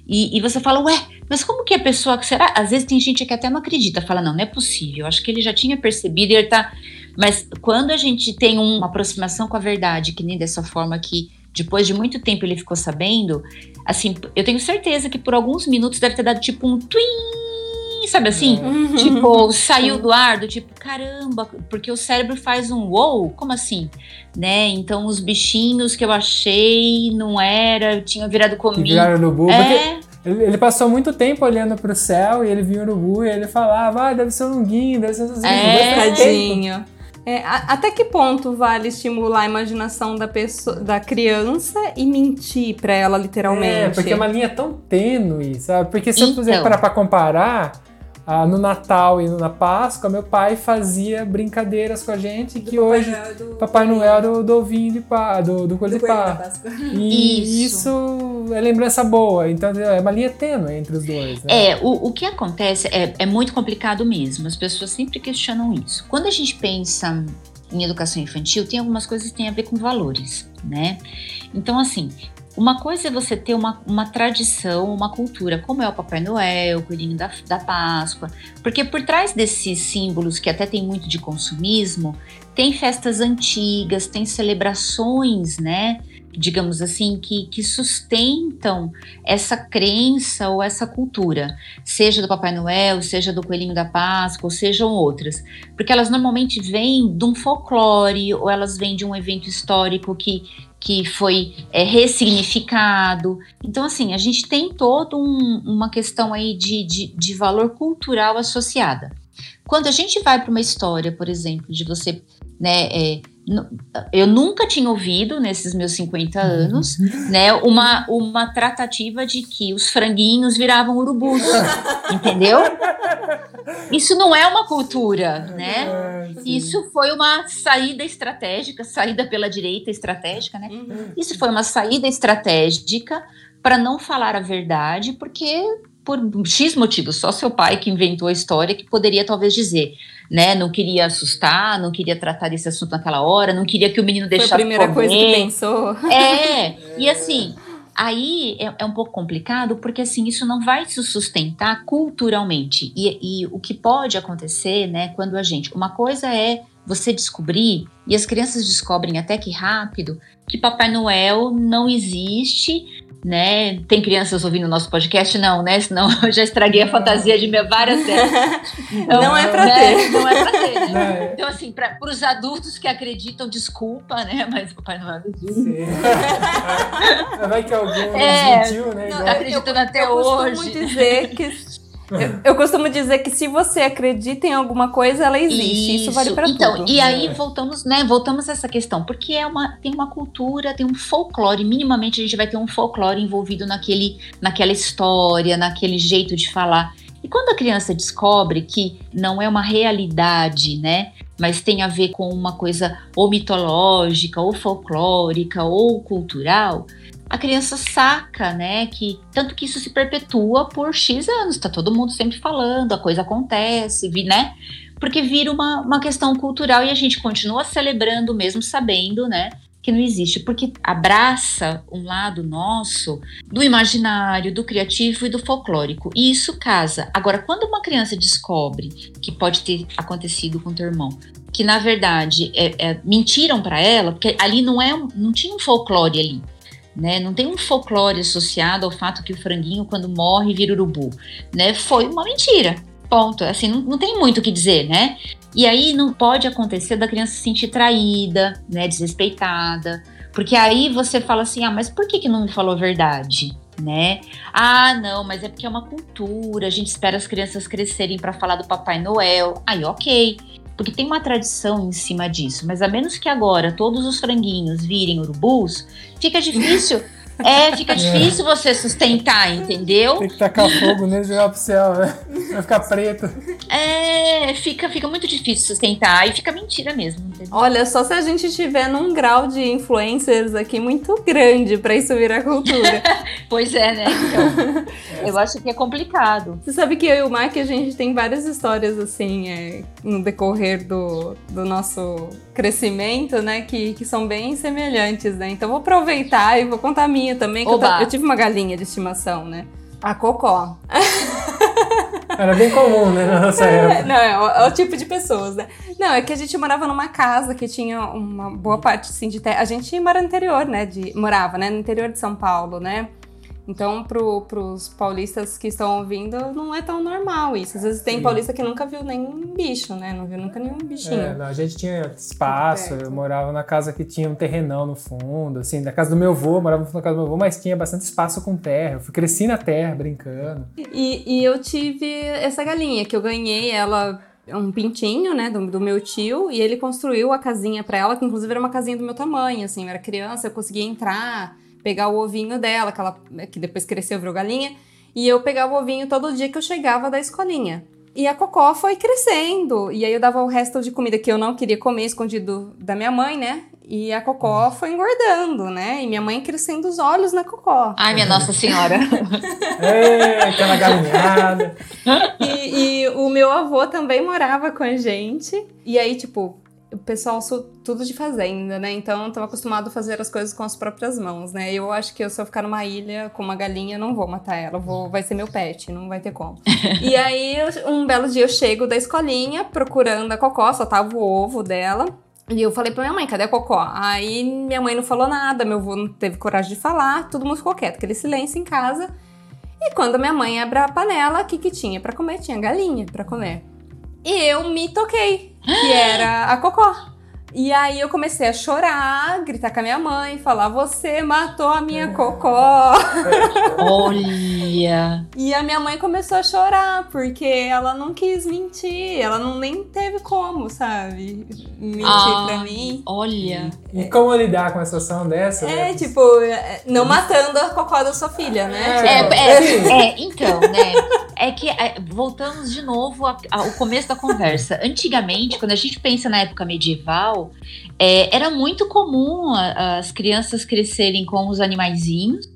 E, e, você fala, ué, mas como que a pessoa. Será? Às vezes tem gente que até não acredita, fala, não, não é possível. Acho que ele já tinha percebido e ele tá. Mas quando a gente tem uma aproximação com a verdade, que nem dessa forma que depois de muito tempo ele ficou sabendo, assim, eu tenho certeza que por alguns minutos deve ter dado tipo um twin, sabe assim? Uhum. Tipo, saiu do ar, do tipo, caramba, porque o cérebro faz um wow, como assim? Né? Então os bichinhos que eu achei não era, tinha virado comigo. Viraram no urubu, é... Ele, passou muito tempo olhando pro céu e ele viu o urubu e ele falava, ah, deve ser um linguinho, deve ser um. É, tadinho. É, a, até que ponto vale estimular a imaginação da, pessoa, da criança e mentir para ela literalmente? É, porque é uma linha tão tênue, sabe? Porque se então. eu puser para comparar, ah, no Natal e na Páscoa, meu pai fazia brincadeiras com a gente do que Papai hoje Noel do... Papai Noel do, do ovinho de pá, do, do coelho de pá. E isso. isso. é lembrança boa. Então é uma linha tênue entre os dois. Né? É, o, o que acontece é, é muito complicado mesmo. As pessoas sempre questionam isso. Quando a gente pensa em educação infantil, tem algumas coisas que têm a ver com valores, né? Então, assim, uma coisa é você ter uma, uma tradição, uma cultura, como é o Papai Noel, o Coelhinho da, da Páscoa, porque por trás desses símbolos, que até tem muito de consumismo, tem festas antigas, tem celebrações, né? digamos assim, que, que sustentam essa crença ou essa cultura, seja do Papai Noel, seja do Coelhinho da Páscoa, ou sejam outras, porque elas normalmente vêm de um folclore ou elas vêm de um evento histórico que, que foi é, ressignificado. Então, assim, a gente tem toda um, uma questão aí de, de, de valor cultural associada. Quando a gente vai para uma história, por exemplo, de você né, é, eu nunca tinha ouvido nesses meus 50 anos, né, uma, uma tratativa de que os franguinhos viravam urubus, entendeu? Isso não é uma cultura, né? É, Isso foi uma saída estratégica, saída pela direita estratégica, né? Uhum. Isso foi uma saída estratégica para não falar a verdade, porque por X motivos, só seu pai que inventou a história que poderia talvez dizer, né? Não queria assustar, não queria tratar desse assunto naquela hora, não queria que o menino deixasse Foi a primeira comer. coisa que pensou. É, e assim, aí é, é, um pouco complicado porque assim isso não vai se sustentar culturalmente e, e o que pode acontecer, né? Quando a gente, uma coisa é você descobrir e as crianças descobrem até que rápido que Papai Noel não existe né? Tem crianças ouvindo o nosso podcast? Não, né? Senão eu já estraguei a fantasia de várias delas. Então, não é para né? ter. Não é para ter. Né? Então, assim, para os adultos que acreditam, desculpa, né? Mas o Papai Noel existe. Vai que alguém é, desmentiu, né? Não, tá acreditando até eu hoje. Eu costumo dizer que eu, eu, costumo dizer que se você acredita em alguma coisa, ela existe. Isso, Isso vale para então, tudo. E aí voltamos, né? Voltamos a essa questão, porque é uma, tem uma cultura, tem um folclore. Minimamente a gente vai ter um folclore envolvido naquele, naquela história, naquele jeito de falar. E quando a criança descobre que não é uma realidade, né? Mas tem a ver com uma coisa ou mitológica, ou folclórica, ou cultural, a criança saca, né, que tanto que isso se perpetua por X anos, tá todo mundo sempre falando, a coisa acontece, né? Porque vira uma, uma questão cultural e a gente continua celebrando mesmo sabendo, né, que não existe, porque abraça um lado nosso do imaginário, do criativo e do folclórico. E isso casa. Agora, quando uma criança descobre que pode ter acontecido com teu irmão, que na verdade é, é, mentiram para ela, porque ali não é, não tinha um folclore ali. Né? Não tem um folclore associado ao fato que o franguinho, quando morre, vira urubu. Né? Foi uma mentira. Ponto. Assim, não, não tem muito o que dizer, né? E aí não pode acontecer da criança se sentir traída, né, desrespeitada, porque aí você fala assim: "Ah, mas por que que não me falou a verdade?" Né? Ah, não, mas é porque é uma cultura, a gente espera as crianças crescerem para falar do Papai Noel. Aí, OK. Porque tem uma tradição em cima disso, mas a menos que agora todos os franguinhos virem urubus, fica difícil É, fica difícil é. você sustentar, entendeu? Tem que tacar fogo nele e jogar pro céu, né? Vai ficar preto. É, fica, fica muito difícil sustentar. Aí fica mentira mesmo. Entendeu? Olha, só se a gente tiver num grau de influencers aqui muito grande pra isso virar cultura. pois é, né? Então, eu acho que é complicado. Você sabe que eu e o Mark, a gente tem várias histórias, assim, é, no decorrer do, do nosso crescimento, né? Que, que são bem semelhantes, né? Então vou aproveitar e vou contar a minha também. Eu, eu, tive uma galinha de estimação, né? A Cocó. Era bem comum, né, na nossa é, época. Não, é o, é o, tipo de pessoas, né? Não, é que a gente morava numa casa que tinha uma boa parte, assim, de terra. A gente mora no interior, né? De, morava, né? No interior de São Paulo, né? Então, para os paulistas que estão ouvindo, não é tão normal isso. Às vezes tem Sim. paulista que nunca viu nenhum bicho, né? Não viu nunca nenhum bichinho. É, não, a gente tinha espaço, eu morava na casa que tinha um terrenão no fundo, assim, da casa do meu avô, morava na casa do meu avô, mas tinha bastante espaço com terra. Eu fui, cresci na terra, brincando. E, e eu tive essa galinha, que eu ganhei ela um pintinho, né, do, do, meu tio, e ele construiu a casinha para ela, que inclusive era uma casinha do meu tamanho, assim, eu era criança, eu conseguia entrar pegar o ovinho dela, que, ela, que depois cresceu, virou galinha, e eu pegava o ovinho todo dia que eu chegava da escolinha. E a Cocó foi crescendo. E aí eu dava o resto de comida que eu não queria comer, escondido da minha mãe, né? E a Cocó foi engordando, né? E minha mãe crescendo os olhos na Cocó. Ai, minha Nossa Senhora. é, aquela galinhada. E, e o meu avô também morava com a gente. E aí, tipo, o pessoal sou tudo de fazenda, né? Então estava acostumado a fazer as coisas com as próprias mãos, né? Eu acho que se eu ficar numa ilha com uma galinha, não vou matar ela, vou, vai ser meu pet, não vai ter como. e aí, um belo dia eu chego da escolinha procurando a Cocó, só tava o ovo dela. E eu falei pra minha mãe, cadê a Cocó? Aí minha mãe não falou nada, meu avô não teve coragem de falar, todo mundo ficou quieto, aquele silêncio em casa. E quando minha mãe abre a panela, o que que tinha para comer? Tinha galinha para comer. E eu me toquei, que era a Cocó. E aí eu comecei a chorar, gritar com a minha mãe, falar: Você matou a minha cocó. Olha! e a minha mãe começou a chorar, porque ela não quis mentir, ela não nem teve como, sabe? Mentir ah, pra mim. Olha! E como lidar com a situação dessa? É, né? tipo, é, não matando a cocó da sua filha, né? É, tipo, é, é, é então, né? É que é, voltamos de novo ao começo da conversa. Antigamente, quando a gente pensa na época medieval, é, era muito comum a, as crianças crescerem com os animaizinhos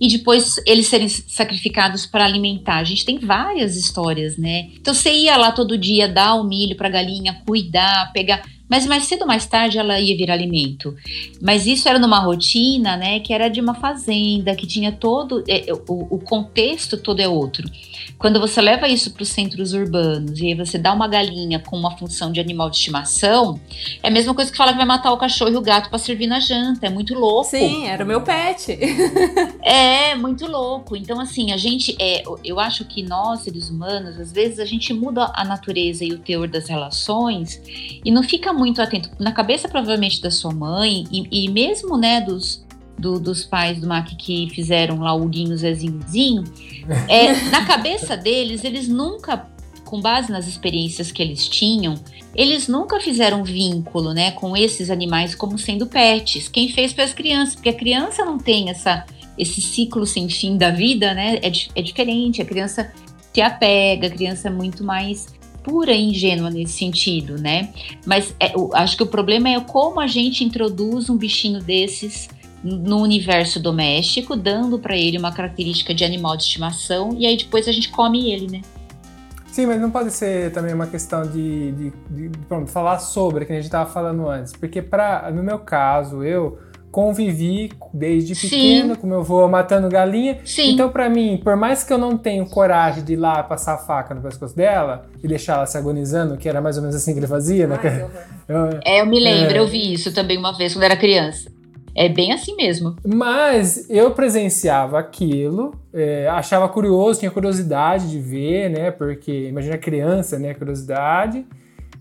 e depois eles serem sacrificados para alimentar. A gente tem várias histórias, né? Então você ia lá todo dia dar o milho para a galinha, cuidar, pegar. Mas mais cedo ou mais tarde ela ia virar alimento. Mas isso era numa rotina, né? Que era de uma fazenda, que tinha todo. É, o, o contexto todo é outro. Quando você leva isso para os centros urbanos e aí você dá uma galinha com uma função de animal de estimação, é a mesma coisa que falar que vai matar o cachorro e o gato para servir na janta. É muito louco. Sim, era o meu pet. é, muito louco. Então, assim, a gente. É, eu acho que nós, seres humanos, às vezes a gente muda a natureza e o teor das relações e não fica muito atento. Na cabeça, provavelmente, da sua mãe e, e mesmo, né, dos do, dos pais do Mac que fizeram lá o Guinho Zezinhozinho, é, na cabeça deles, eles nunca, com base nas experiências que eles tinham, eles nunca fizeram vínculo né, com esses animais como sendo pets. Quem fez foi as crianças, porque a criança não tem essa, esse ciclo sem fim da vida, né? É, é diferente, a criança se apega, a criança é muito mais pura e ingênua nesse sentido, né? Mas é, acho que o problema é como a gente introduz um bichinho desses no universo doméstico, dando para ele uma característica de animal de estimação e aí depois a gente come ele, né? Sim, mas não pode ser também uma questão de, de, de, de pronto, falar sobre, que a gente estava falando antes. Porque pra, no meu caso, eu convivi desde pequeno Sim. com meu avô matando galinha. Sim. Então, pra mim, por mais que eu não tenha coragem de ir lá passar a faca no pescoço dela e deixar ela se agonizando, que era mais ou menos assim que ele fazia, né? Ai, horror. Eu- É, eu me lembro, É. eu vi isso também uma vez quando era criança. É bem assim mesmo. Mas eu presenciava aquilo, é, achava curioso, tinha curiosidade de ver, né? Porque imagina criança, né? Curiosidade.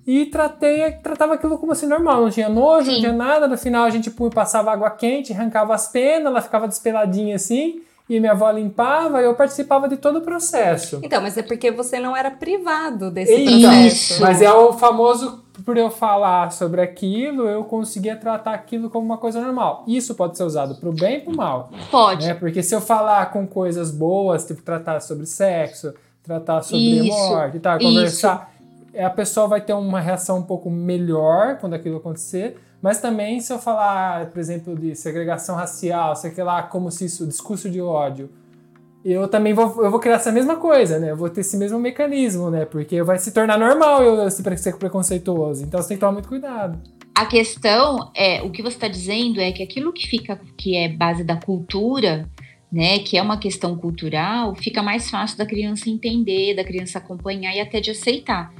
E tratei, tratava aquilo como assim normal, não tinha nojo, não Sim. tinha nada. No final a gente pu- passava água quente, arrancava as penas, ela ficava despeladinha assim, e minha avó limpava, e eu participava de todo o processo. Então, mas é porque você não era privado desse Isso. processo. Mas é o famoso, por eu falar sobre aquilo, eu conseguia tratar aquilo como uma coisa normal. Isso pode ser usado pro bem e pro mal. Pode. né? Porque se eu falar com coisas boas, tipo tratar sobre sexo, tratar sobre Isso, morte e tal, isso. conversar, é, a pessoa vai ter uma reação um pouco melhor quando aquilo acontecer. Mas também se eu falar, por exemplo, de segregação racial, sei lá, como se isso, discurso de ódio, eu também vou, eu vou criar essa mesma coisa, né? Eu vou ter esse mesmo mecanismo, né? Porque vai se tornar normal eu ser preconceituoso. Então você tem que tomar muito cuidado. A questão é, o que você está dizendo é que aquilo que fica, que é base da cultura, né, que é uma questão cultural, fica mais fácil da criança entender, da criança acompanhar e até de aceitar,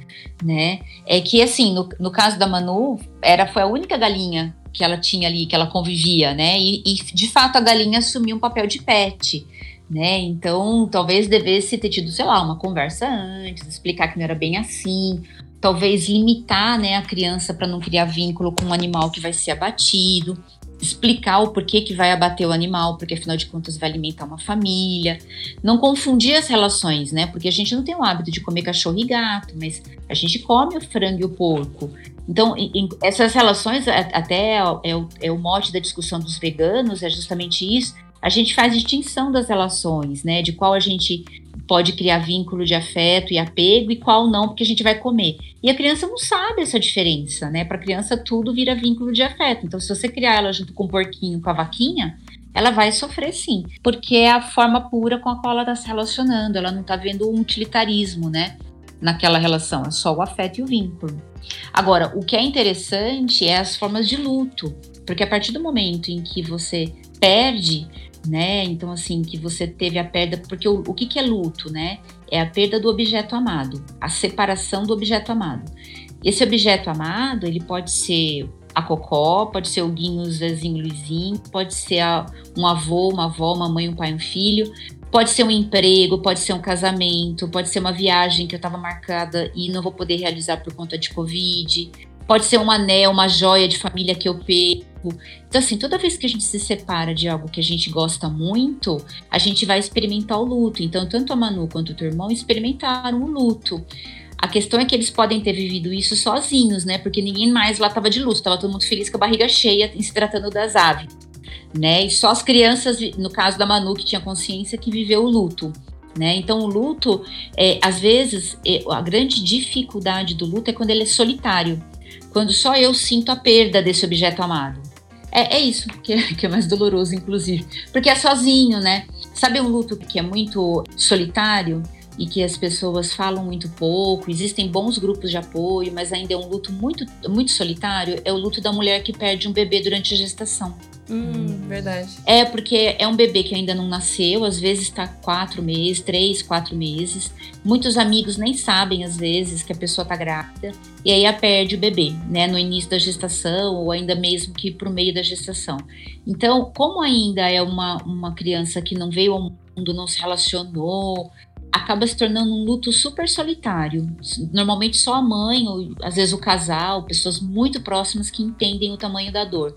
né? É que assim, no, no caso da Manu, era foi a única galinha que ela tinha ali, que ela convivia, né? E, e de fato a galinha assumiu um papel de pet. Né? Então, talvez devesse ter tido, sei lá, uma conversa antes, explicar que não era bem assim, talvez limitar né, a criança para não criar vínculo com um animal que vai ser abatido, explicar o porquê que vai abater o animal, porque afinal de contas vai alimentar uma família, não confundir as relações, né? Porque a gente não tem o hábito de comer cachorro e gato, mas a gente come o frango e o porco. Então, essas relações, até é o, é o mote da discussão dos veganos, é justamente isso. A gente faz distinção das relações, né? De qual a gente pode criar vínculo de afeto e apego e qual não, porque a gente vai comer. E a criança não sabe essa diferença, né? Para a criança tudo vira vínculo de afeto. Então, se você criar ela junto com o porquinho, com a vaquinha, ela vai sofrer sim, porque é a forma pura com a qual ela está se relacionando. Ela não está vendo um utilitarismo, né? Naquela relação, é só o afeto e o vínculo. Agora, o que é interessante é as formas de luto, porque a partir do momento em que você perde, né? Então, assim, que você teve a perda, porque o, o que, que é luto, né? É a perda do objeto amado, a separação do objeto amado. Esse objeto amado, ele pode ser a Cocó, pode ser o Guinho, o Zezinho, o Luizinho, pode ser a- um avô, uma avó, uma mãe, um pai, um filho, pode ser um emprego, pode ser um casamento, pode ser uma viagem que eu estava marcada e não vou poder realizar por conta de Covid, pode ser um anel, uma joia de família que eu perco. Então, assim, toda vez que a gente se separa de algo que a gente gosta muito, a gente vai experimentar o luto. Então, tanto a Manu quanto o teu irmão experimentaram o luto. A questão é que eles podem ter vivido isso sozinhos, né? Porque ninguém mais lá estava de luto, estava todo mundo feliz com a barriga cheia, se tratando das aves, né? E só as crianças, no caso da Manu, que tinha consciência, que viveu o luto. Né? Então, o luto, é, às vezes, é, a grande dificuldade do luto é quando ele é solitário, quando só eu sinto a perda desse objeto amado. É, é isso que é, que é mais doloroso, inclusive, porque é sozinho, né? Sabe um luto que é muito solitário e que as pessoas falam muito pouco? Existem bons grupos de apoio, mas ainda é um luto muito, muito solitário. É o luto da mulher que perde um bebê durante a gestação. Hum, verdade. É porque é um bebê que ainda não nasceu, às vezes está quatro meses, três, quatro meses. Muitos amigos nem sabem, às vezes, que a pessoa está grávida e aí a perde o bebê, né, no início da gestação ou ainda mesmo que para o meio da gestação. Então, como ainda é uma, uma criança que não veio ao mundo, não se relacionou, acaba se tornando um luto super solitário. Normalmente só a mãe ou às vezes o casal, pessoas muito próximas que entendem o tamanho da dor.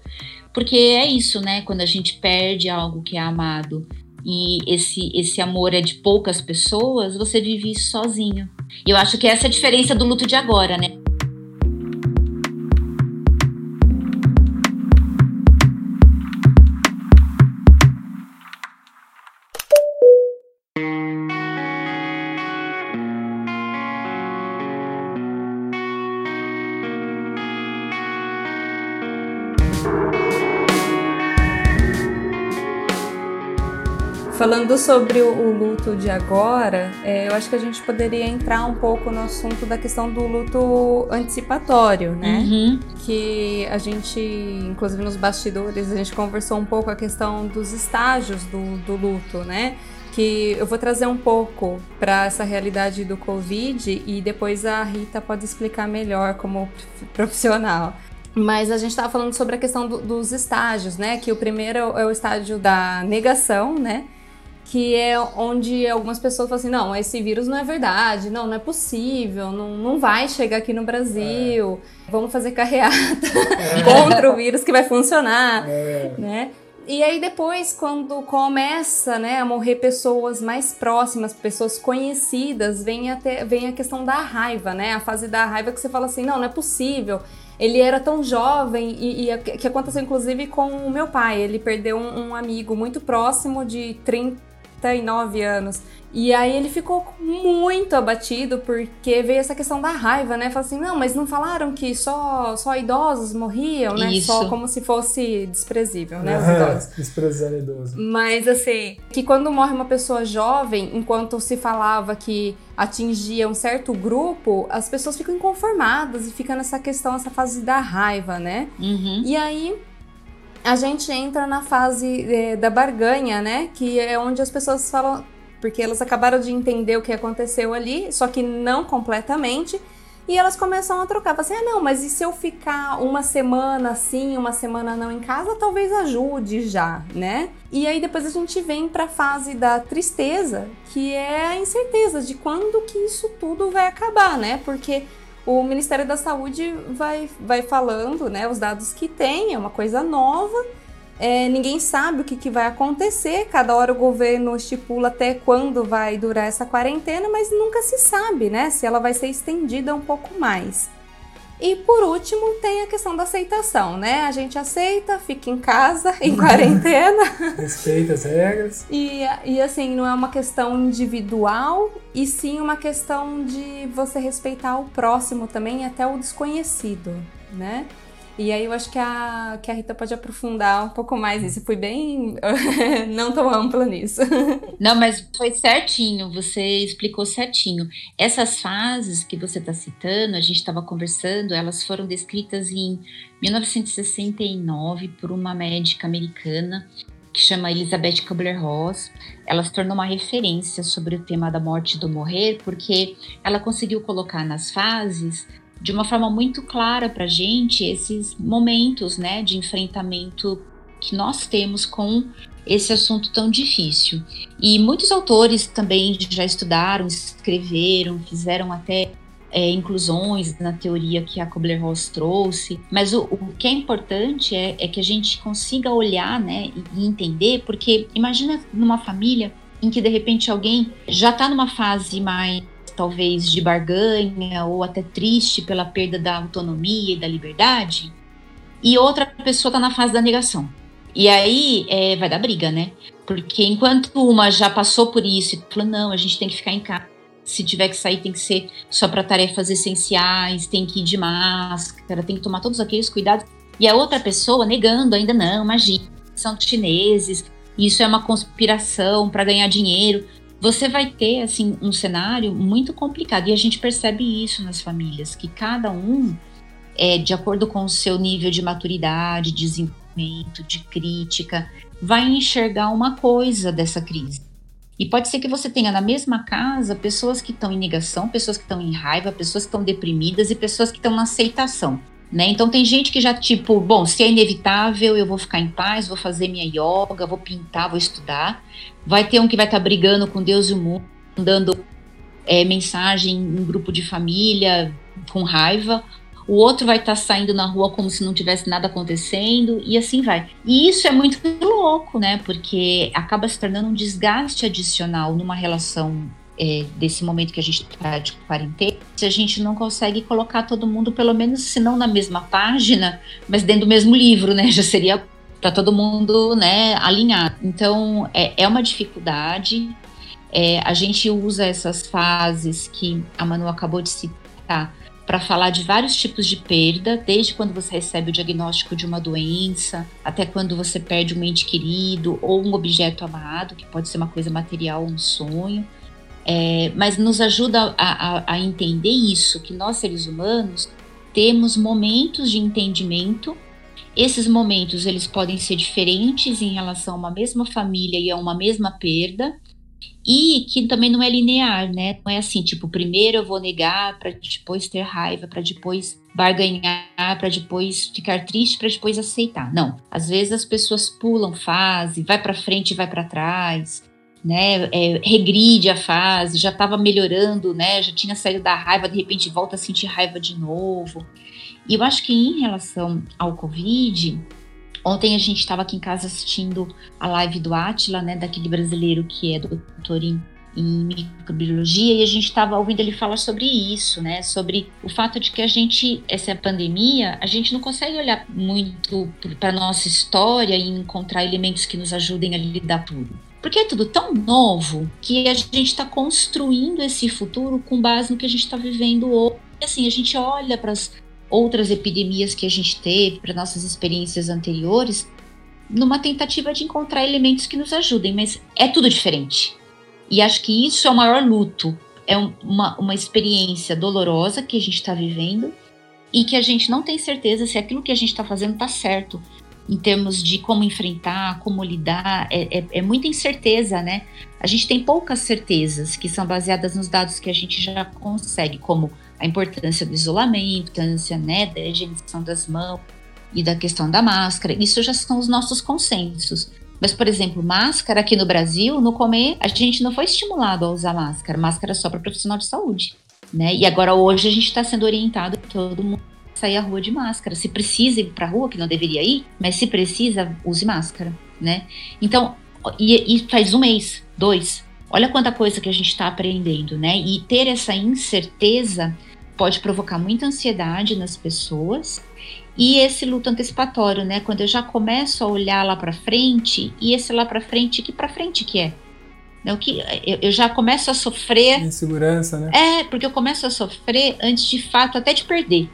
Porque é isso, né? Quando a gente perde algo que é amado e esse, esse amor é de poucas pessoas, você vive isso sozinho. E eu acho que essa é a diferença do luto de agora, né? Falando sobre o, luto de agora, é, eu acho que a gente poderia entrar um pouco no assunto da questão do luto antecipatório, né? Uhum. Que a gente, inclusive nos bastidores, a gente conversou um pouco a questão dos estágios do, do luto, né? Que eu vou trazer um pouco para essa realidade do Covid e depois a Rita pode explicar melhor como profissional. Mas a gente estava falando sobre a questão do, dos estágios, né? Que o primeiro é o estágio da negação, né? Que é onde algumas pessoas falam assim: não, esse vírus não é verdade, não, não é possível, não, não vai chegar aqui no Brasil, é. vamos fazer carreata é. contra o vírus que vai funcionar, é. né? E aí depois, quando começa né, a morrer pessoas mais próximas, pessoas conhecidas, vem, até, vem a questão da raiva, né? A fase da raiva que você fala assim, não, não é possível. Ele era tão jovem e, e que aconteceu inclusive com o meu pai. Ele perdeu um, um amigo muito próximo de 39 anos. E aí ele ficou muito abatido porque veio essa questão da raiva, né? Falou assim, não, mas não falaram que só, só idosos morriam, né? Isso. Só como se fosse desprezível, né? Os É, idosos. desprezando idoso. Mas assim, que quando morre uma pessoa jovem, enquanto se falava que atingia um certo grupo, as pessoas ficam inconformadas e fica nessa questão, essa fase da raiva, né? Uhum. E aí a gente entra na fase eh, da barganha, né? Que é onde as pessoas falam. Porque elas acabaram de entender o que aconteceu ali, só que não completamente. E elas começam a trocar. Falam assim: ah, não, mas e se eu ficar uma semana assim, uma semana não em casa, talvez ajude já, né? E aí depois a gente vem para a fase da tristeza, que é a incerteza de quando que isso tudo vai acabar, né? Porque o Ministério da Saúde vai, vai falando, né, os dados que tem, é uma coisa nova, é, ninguém sabe o que, que vai acontecer, cada hora o governo estipula até quando vai durar essa quarentena, mas nunca se sabe, né, se ela vai ser estendida um pouco mais. E por último, tem a questão da aceitação, né? A gente aceita, fica em casa, em quarentena. Respeita as regras. E, e assim, não é uma questão individual, e sim uma questão de você respeitar o próximo também, e até o desconhecido, né? E aí eu acho que a, que a Rita pode aprofundar um pouco mais nisso. Eu fui bem não tão ampla nisso. Não, mas foi certinho, você explicou certinho. Essas fases que você está citando, a gente estava conversando, elas foram descritas em 1969 por uma médica americana que chama Elizabeth Kubler-Ross. Ela se tornou uma referência sobre o tema da morte e do morrer, porque ela conseguiu colocar nas fases de uma forma muito clara para gente esses momentos, né, de enfrentamento que nós temos com esse assunto tão difícil. E muitos autores também já estudaram, escreveram, fizeram até é, inclusões na teoria que a Kubler-Ross trouxe. Mas o, o, que é importante é, é, que a gente consiga olhar, né, e entender, porque imagina numa família em que de repente alguém já está numa fase mais talvez de barganha ou até triste pela perda da autonomia e da liberdade, e outra pessoa está na fase da negação. E aí é, vai dar briga, né? Porque enquanto uma já passou por isso e falou, não, a gente tem que ficar em casa, se tiver que sair tem que ser só para tarefas essenciais, tem que ir de máscara, tem que tomar todos aqueles cuidados. E a outra pessoa negando, ainda não, imagina, são chineses, isso é uma conspiração para ganhar dinheiro você vai ter assim um cenário muito complicado e a gente percebe isso nas famílias que cada um é de acordo com o seu nível de maturidade, de desenvolvimento, de crítica, vai enxergar uma coisa dessa crise. E pode ser que você tenha na mesma casa pessoas que estão em negação, pessoas que estão em raiva, pessoas que estão deprimidas e pessoas que estão na aceitação. Né? Então tem gente que já tipo, bom, se é inevitável, eu vou ficar em paz, vou fazer minha yoga, vou pintar, vou estudar. Vai ter um que vai estar tá brigando com Deus e o mundo, dando é, mensagem em grupo de família com raiva. O outro vai estar tá saindo na rua como se não tivesse nada acontecendo e assim vai. E isso é muito louco, né? Porque acaba se tornando um desgaste adicional numa relação é, desse momento que a gente está de quarentena, se a gente não consegue colocar todo mundo, pelo menos, se não na mesma página, mas dentro do mesmo livro, né? Já seria para todo mundo, né, alinhado. Então, é, é uma dificuldade. É, a gente usa essas fases que a Manu acabou de citar para falar de vários tipos de perda, desde quando você recebe o diagnóstico de uma doença, até quando você perde um ente querido ou um objeto amado, que pode ser uma coisa material, um sonho. É, mas nos ajuda a, a, a entender isso, que nós seres humanos temos momentos de entendimento. Esses momentos eles podem ser diferentes em relação a uma mesma família e a uma mesma perda, e que também não é linear, né? Não é assim, tipo, primeiro eu vou negar para depois ter raiva, para depois barganhar, para depois ficar triste, para depois aceitar. Não. Às vezes as pessoas pulam fase, vai para frente vai para trás, né? É, regride a fase, já estava melhorando, né? Já tinha saído da raiva, de repente volta a sentir raiva de novo. E eu acho que em relação ao Covid, Ontem a gente estava aqui em casa assistindo a live do Atila, né, daquele brasileiro que é doutor em, em microbiologia, e a gente estava ouvindo ele falar sobre isso, né, sobre o fato de que a gente, essa pandemia, a gente não consegue olhar muito para nossa história e encontrar elementos que nos ajudem a lidar tudo. Porque é tudo tão novo que a gente está construindo esse futuro com base no que a gente está vivendo hoje. Assim, a gente olha para as outras epidemias que a gente teve, para nossas experiências anteriores, numa tentativa de encontrar elementos que nos ajudem, mas é tudo diferente. E acho que isso é o maior luto. É uma, uma experiência dolorosa que a gente está vivendo e que a gente não tem certeza se aquilo que a gente está fazendo está certo em termos de como enfrentar, como lidar, é, é, é, muita incerteza, né? A gente tem poucas certezas que são baseadas nos dados que a gente já consegue, como a importância do isolamento, a importância né, da higienização das mãos e da questão da máscara. Isso já são os nossos consensos. Mas, por exemplo, máscara aqui no Brasil, no comer, a gente não foi estimulado a usar máscara. Máscara só para profissional de saúde. Né? E agora hoje a gente está sendo orientado todo mundo sair à rua de máscara. Se precisa ir para a rua, que não deveria ir, mas se precisa, use máscara, né? Então, e, e faz um mês, dois. Olha quanta coisa que a gente está aprendendo, né? E ter essa incerteza pode provocar muita ansiedade nas pessoas e esse luto antecipatório, né? Quando eu já começo a olhar lá para frente e esse lá para frente, que para frente que é? Né, o que eu, já começo a sofrer insegurança, né? É, porque eu começo a sofrer antes de fato até de perder,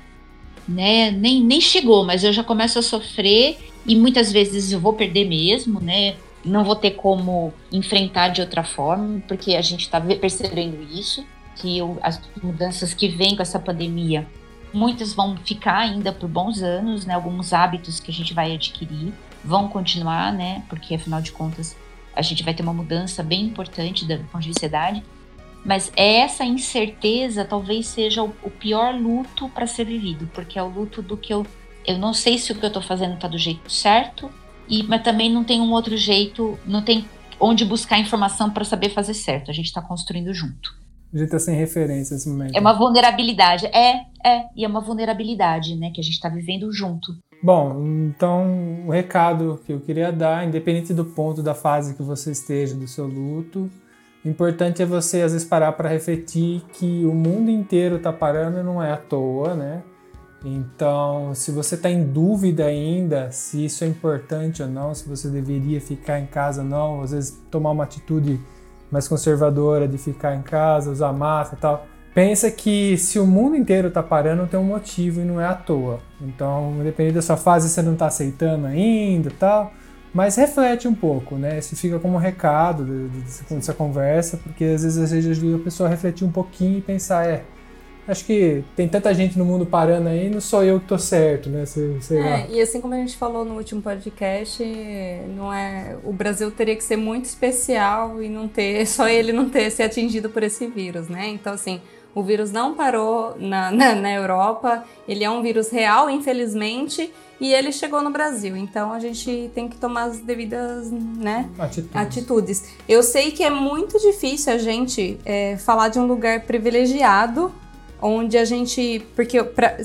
né? Nem nem chegou, mas eu já começo a sofrer e muitas vezes eu vou perder mesmo, né? Não vou ter como enfrentar de outra forma, porque a gente está percebendo isso que as mudanças que vêm com essa pandemia, muitas vão ficar ainda por bons anos, né? Alguns hábitos que a gente vai adquirir vão continuar, né? Porque afinal de contas a gente vai ter uma mudança bem importante da ponto idade. Mas essa incerteza talvez seja o, o pior luto para ser vivido, porque é o luto do que eu eu não sei se o que eu estou fazendo está do jeito certo, e mas também não tem um outro jeito, não tem onde buscar informação para saber fazer certo. A gente está construindo junto. A gente tá sem referência nesse momento. É uma vulnerabilidade. É, é. E é uma vulnerabilidade, né? Que a gente está vivendo junto. Bom, então o recado que eu queria dar, independente do ponto da fase que você esteja do seu luto, importante é você às vezes parar para refletir que o mundo inteiro está parando não é à toa, né? Então, se você está em dúvida ainda se isso é importante ou não, se você deveria ficar em casa ou não, às vezes tomar uma atitude mais conservadora de ficar em casa, usar máscara e tal. Pensa que se o mundo inteiro está parando, tem um motivo e não é à toa. Então, independente da sua fase, você não está aceitando ainda e tal, mas reflete um pouco, né? Isso fica como um recado dessa conversa, porque às vezes a gente ajuda a pessoa a refletir um pouquinho e pensar, é, acho que tem tanta gente no mundo parando aí, não sou eu que tô certo, né? Sei, sei é, e assim como a gente falou no último podcast, não é o Brasil teria que ser muito especial e não ter só ele não ter se atingido por esse vírus, né? Então assim, o vírus não parou na, na, na Europa, ele é um vírus real, infelizmente, e ele chegou no Brasil. Então a gente tem que tomar as devidas né, atitudes. atitudes. Eu sei que é muito difícil a gente é, falar de um lugar privilegiado onde a gente. Porque, pra,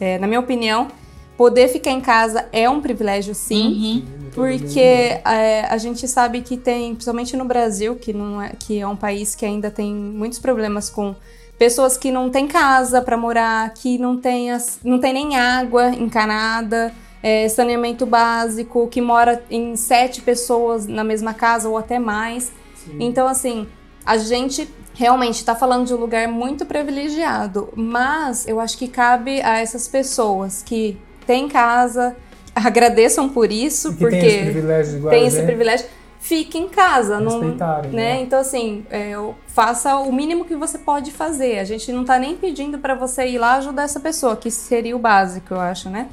é, na minha opinião, poder ficar em casa é um privilégio, sim. Uhum. Porque é, a gente sabe que tem, principalmente no Brasil, que, não é, que é um país que ainda tem muitos problemas com pessoas que não têm casa para morar, que não tem, as, não tem nem água encanada, é, saneamento básico, que mora em sete pessoas na mesma casa ou até mais. Sim. Então, assim, a gente realmente está falando de um lugar muito privilegiado, mas eu acho que cabe a essas pessoas que têm casa, agradeçam por isso, Que porque tem esse privilégio igual tem esse privilégio. Fique em casa, não, né? né? Então assim, é, faça o mínimo que você pode fazer. A gente não tá nem pedindo para você ir lá ajudar essa pessoa, que seria o básico, eu acho, né?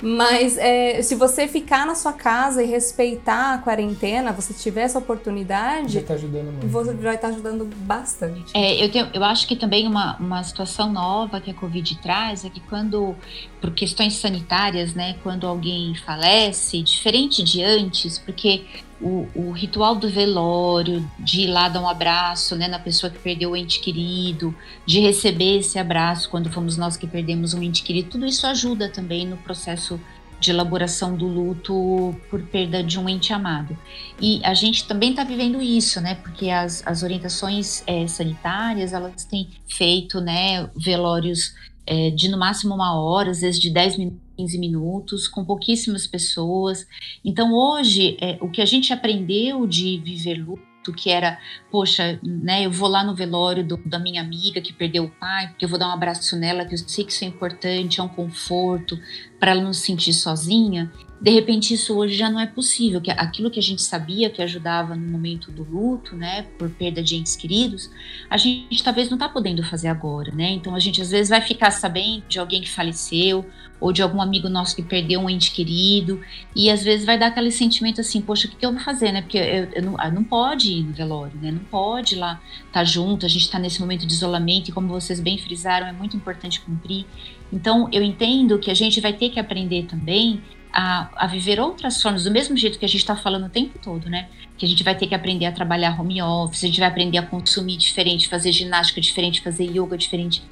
Mas é, se você ficar na sua casa e respeitar a quarentena, você tiver essa Já oportunidade, tá ajudando muito. você vai estar ajudando bastante. É, eu, tenho, eu acho que também uma, uma situação nova que a Covid traz é que quando, por questões sanitárias, né, quando alguém falece, diferente de antes, porque o, o ritual do velório, de ir lá dar um abraço né, na pessoa que perdeu o ente querido, de receber esse abraço quando fomos nós que perdemos um ente querido, tudo isso ajuda também no processo de elaboração do luto por perda de um ente amado. E a gente também está vivendo isso, né? Porque as, as orientações eh, sanitárias, elas têm feito, né, velórios eh, de no máximo uma hora, às vezes de 10 minutos, 15 minutos, com pouquíssimas pessoas. Então hoje, eh, o que a gente aprendeu de viver luto, que era, poxa, né, eu vou lá no velório do- da minha amiga que perdeu o pai, porque eu vou dar um abraço nela, que eu sei que isso é importante, é um conforto, para ela não se sentir sozinha de repente isso hoje já não é possível, que aquilo que a gente sabia que ajudava no momento do luto, né, por perda de entes queridos, a gente talvez não está podendo fazer agora, né? Então a gente às vezes vai ficar sabendo de alguém que faleceu ou de algum amigo nosso que perdeu um ente querido e às vezes vai dar aquele sentimento assim, poxa, o que, eu vou fazer, né? Porque eu, eu não, ah, não pode ir no velório, né? Não pode ir lá estar junto, a gente está nesse momento de isolamento e como vocês bem frisaram, é muito importante cumprir. Então eu entendo que a gente vai ter que aprender também a, a viver outras formas, do mesmo jeito que a gente está falando o tempo todo, né? Que a gente vai ter que aprender a trabalhar home office, a gente vai aprender a consumir diferente, fazer ginástica diferente, fazer yoga diferente.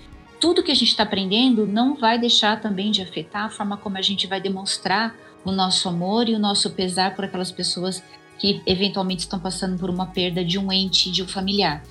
Tudo que a gente está aprendendo não vai deixar também de afetar a forma como a gente vai demonstrar o nosso amor e o nosso pesar por aquelas pessoas que eventualmente estão passando por uma perda de um ente, de um familiar.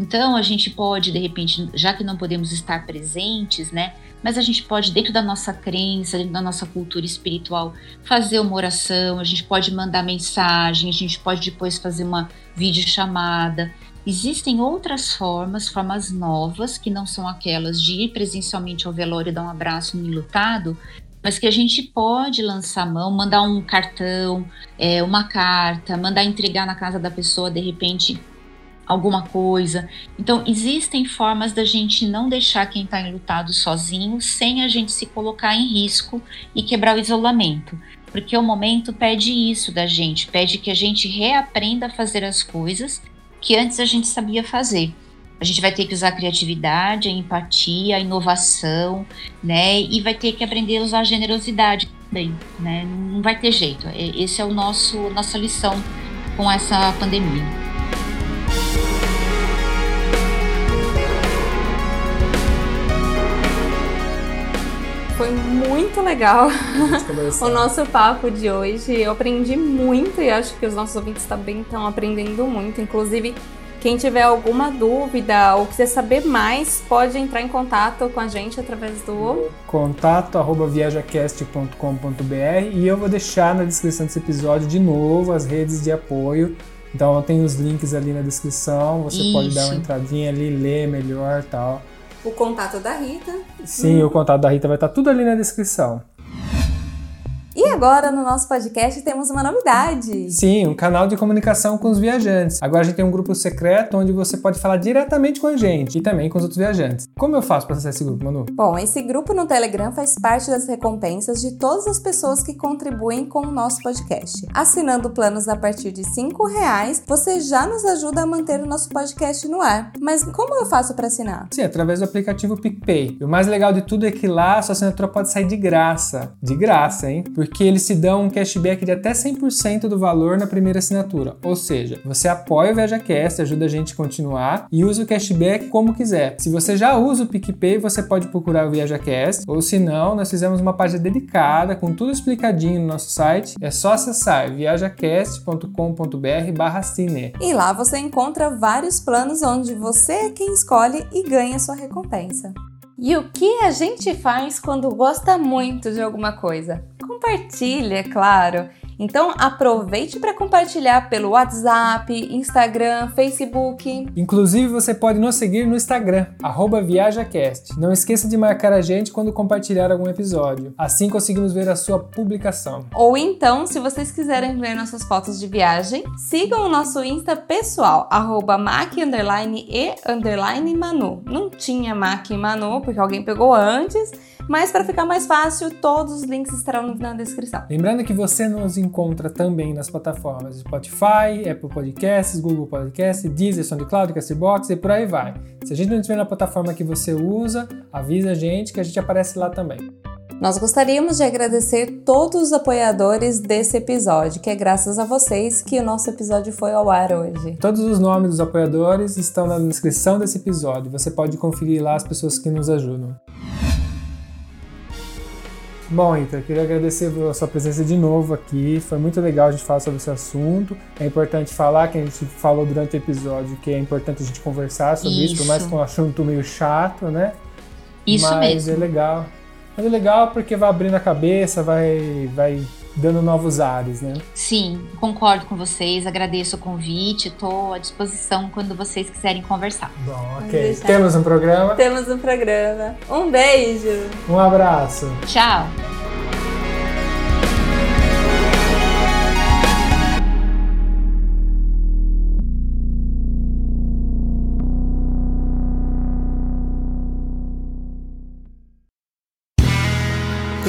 Então a gente pode, de repente, já que não podemos estar presentes, né? Mas a gente pode, dentro da nossa crença, dentro da nossa cultura espiritual, fazer uma oração, a gente pode mandar mensagem, a gente pode depois fazer uma videochamada. Existem outras formas, formas novas, que não são aquelas de ir presencialmente ao velório e dar um abraço no enlutado, mas que a gente pode lançar mão, mandar um cartão, é, uma carta, mandar entregar na casa da pessoa, de repente, alguma coisa. Então, existem formas da gente não deixar quem está enlutado sozinho, sem a gente se colocar em risco e quebrar o isolamento. Porque o momento pede isso da gente, pede que a gente reaprenda a fazer as coisas que antes a gente sabia fazer. A gente vai ter que usar a criatividade, a empatia, a inovação, né? E vai ter que aprender a usar a generosidade também, né? Não vai ter jeito. É- Esse é o nosso nossa lição com essa pandemia. Foi muito legal o nosso papo de hoje. Eu aprendi muito e acho que os nossos ouvintes também estão aprendendo muito. Inclusive, quem tiver alguma dúvida ou quiser saber mais, pode entrar em contato com a gente através do. contato arroba viajacast.com.br e eu vou deixar na descrição desse episódio de novo as redes de apoio. Então tem os links ali na descrição, você pode dar uma Isso. entradinha ali, ler melhor tal. O contato da Rita. Sim, o contato da Rita vai estar tudo ali na descrição. E agora no nosso podcast temos uma novidade. Sim, um canal de comunicação com os viajantes. Agora a gente tem um grupo secreto onde você pode falar diretamente com a gente e também com os outros viajantes. Como eu faço para acessar esse grupo, Manu? Bom, esse grupo no Telegram faz parte das recompensas de todas as pessoas que contribuem com o nosso podcast. Assinando planos a partir de R$ reais, você já nos ajuda a manter o nosso podcast no ar. Mas como eu faço para assinar? Sim, através do aplicativo PicPay. E o mais legal de tudo é que lá a sua assinatura pode sair de graça. De graça, hein? Porque eles se dão um cashback de até 100% do valor na primeira assinatura. Ou seja, você apoia o ViajaCast, ajuda a gente a continuar e usa o cashback como quiser. Se você já usa o PicPay, você pode procurar o ViajaCast. Ou se não, nós fizemos uma página dedicada com tudo explicadinho no nosso site. É só acessar viajacast.com.br barra cine. E lá você encontra vários planos onde você é quem escolhe e ganha sua recompensa. E o que a gente faz quando gosta muito de alguma coisa? Compartilha, é claro. Então aproveite para compartilhar pelo WhatsApp, Instagram, Facebook. Inclusive você pode nos seguir no Instagram, ViajaCast. Não esqueça de marcar a gente quando compartilhar algum episódio. Assim conseguimos ver a sua publicação. Ou então, se vocês quiserem ver nossas fotos de viagem, sigam o nosso Insta pessoal, e manu. Não tinha mac e manu, porque alguém pegou antes, mas para ficar mais fácil, todos os links estarão na descrição. Lembrando que você nos encontra também nas plataformas Spotify, Apple Podcasts, Google Podcasts, Deezer, SoundCloud, Castbox e por aí vai. Se a gente não estiver na plataforma que você usa, avisa a gente que a gente aparece lá também. Nós gostaríamos de agradecer todos os apoiadores desse episódio, que é graças a vocês que o nosso episódio foi ao ar hoje. Todos os nomes dos apoiadores estão na descrição desse episódio. Você pode conferir lá as pessoas que nos ajudam. Bom, eu queria agradecer a sua presença de novo aqui. Foi muito legal a gente falar sobre esse assunto. É importante falar que a gente falou durante o episódio que é importante a gente conversar sobre isso, isso por mais que é um assunto meio chato, né? Isso Mas mesmo. é legal. Mas é legal porque vai abrindo a cabeça, vai, vai dando novos ares, né? Sim, concordo com vocês, agradeço o convite, estou à disposição quando vocês quiserem conversar. Bom, ok. Temos um programa? Temos um programa. Um beijo! Um abraço! Tchau!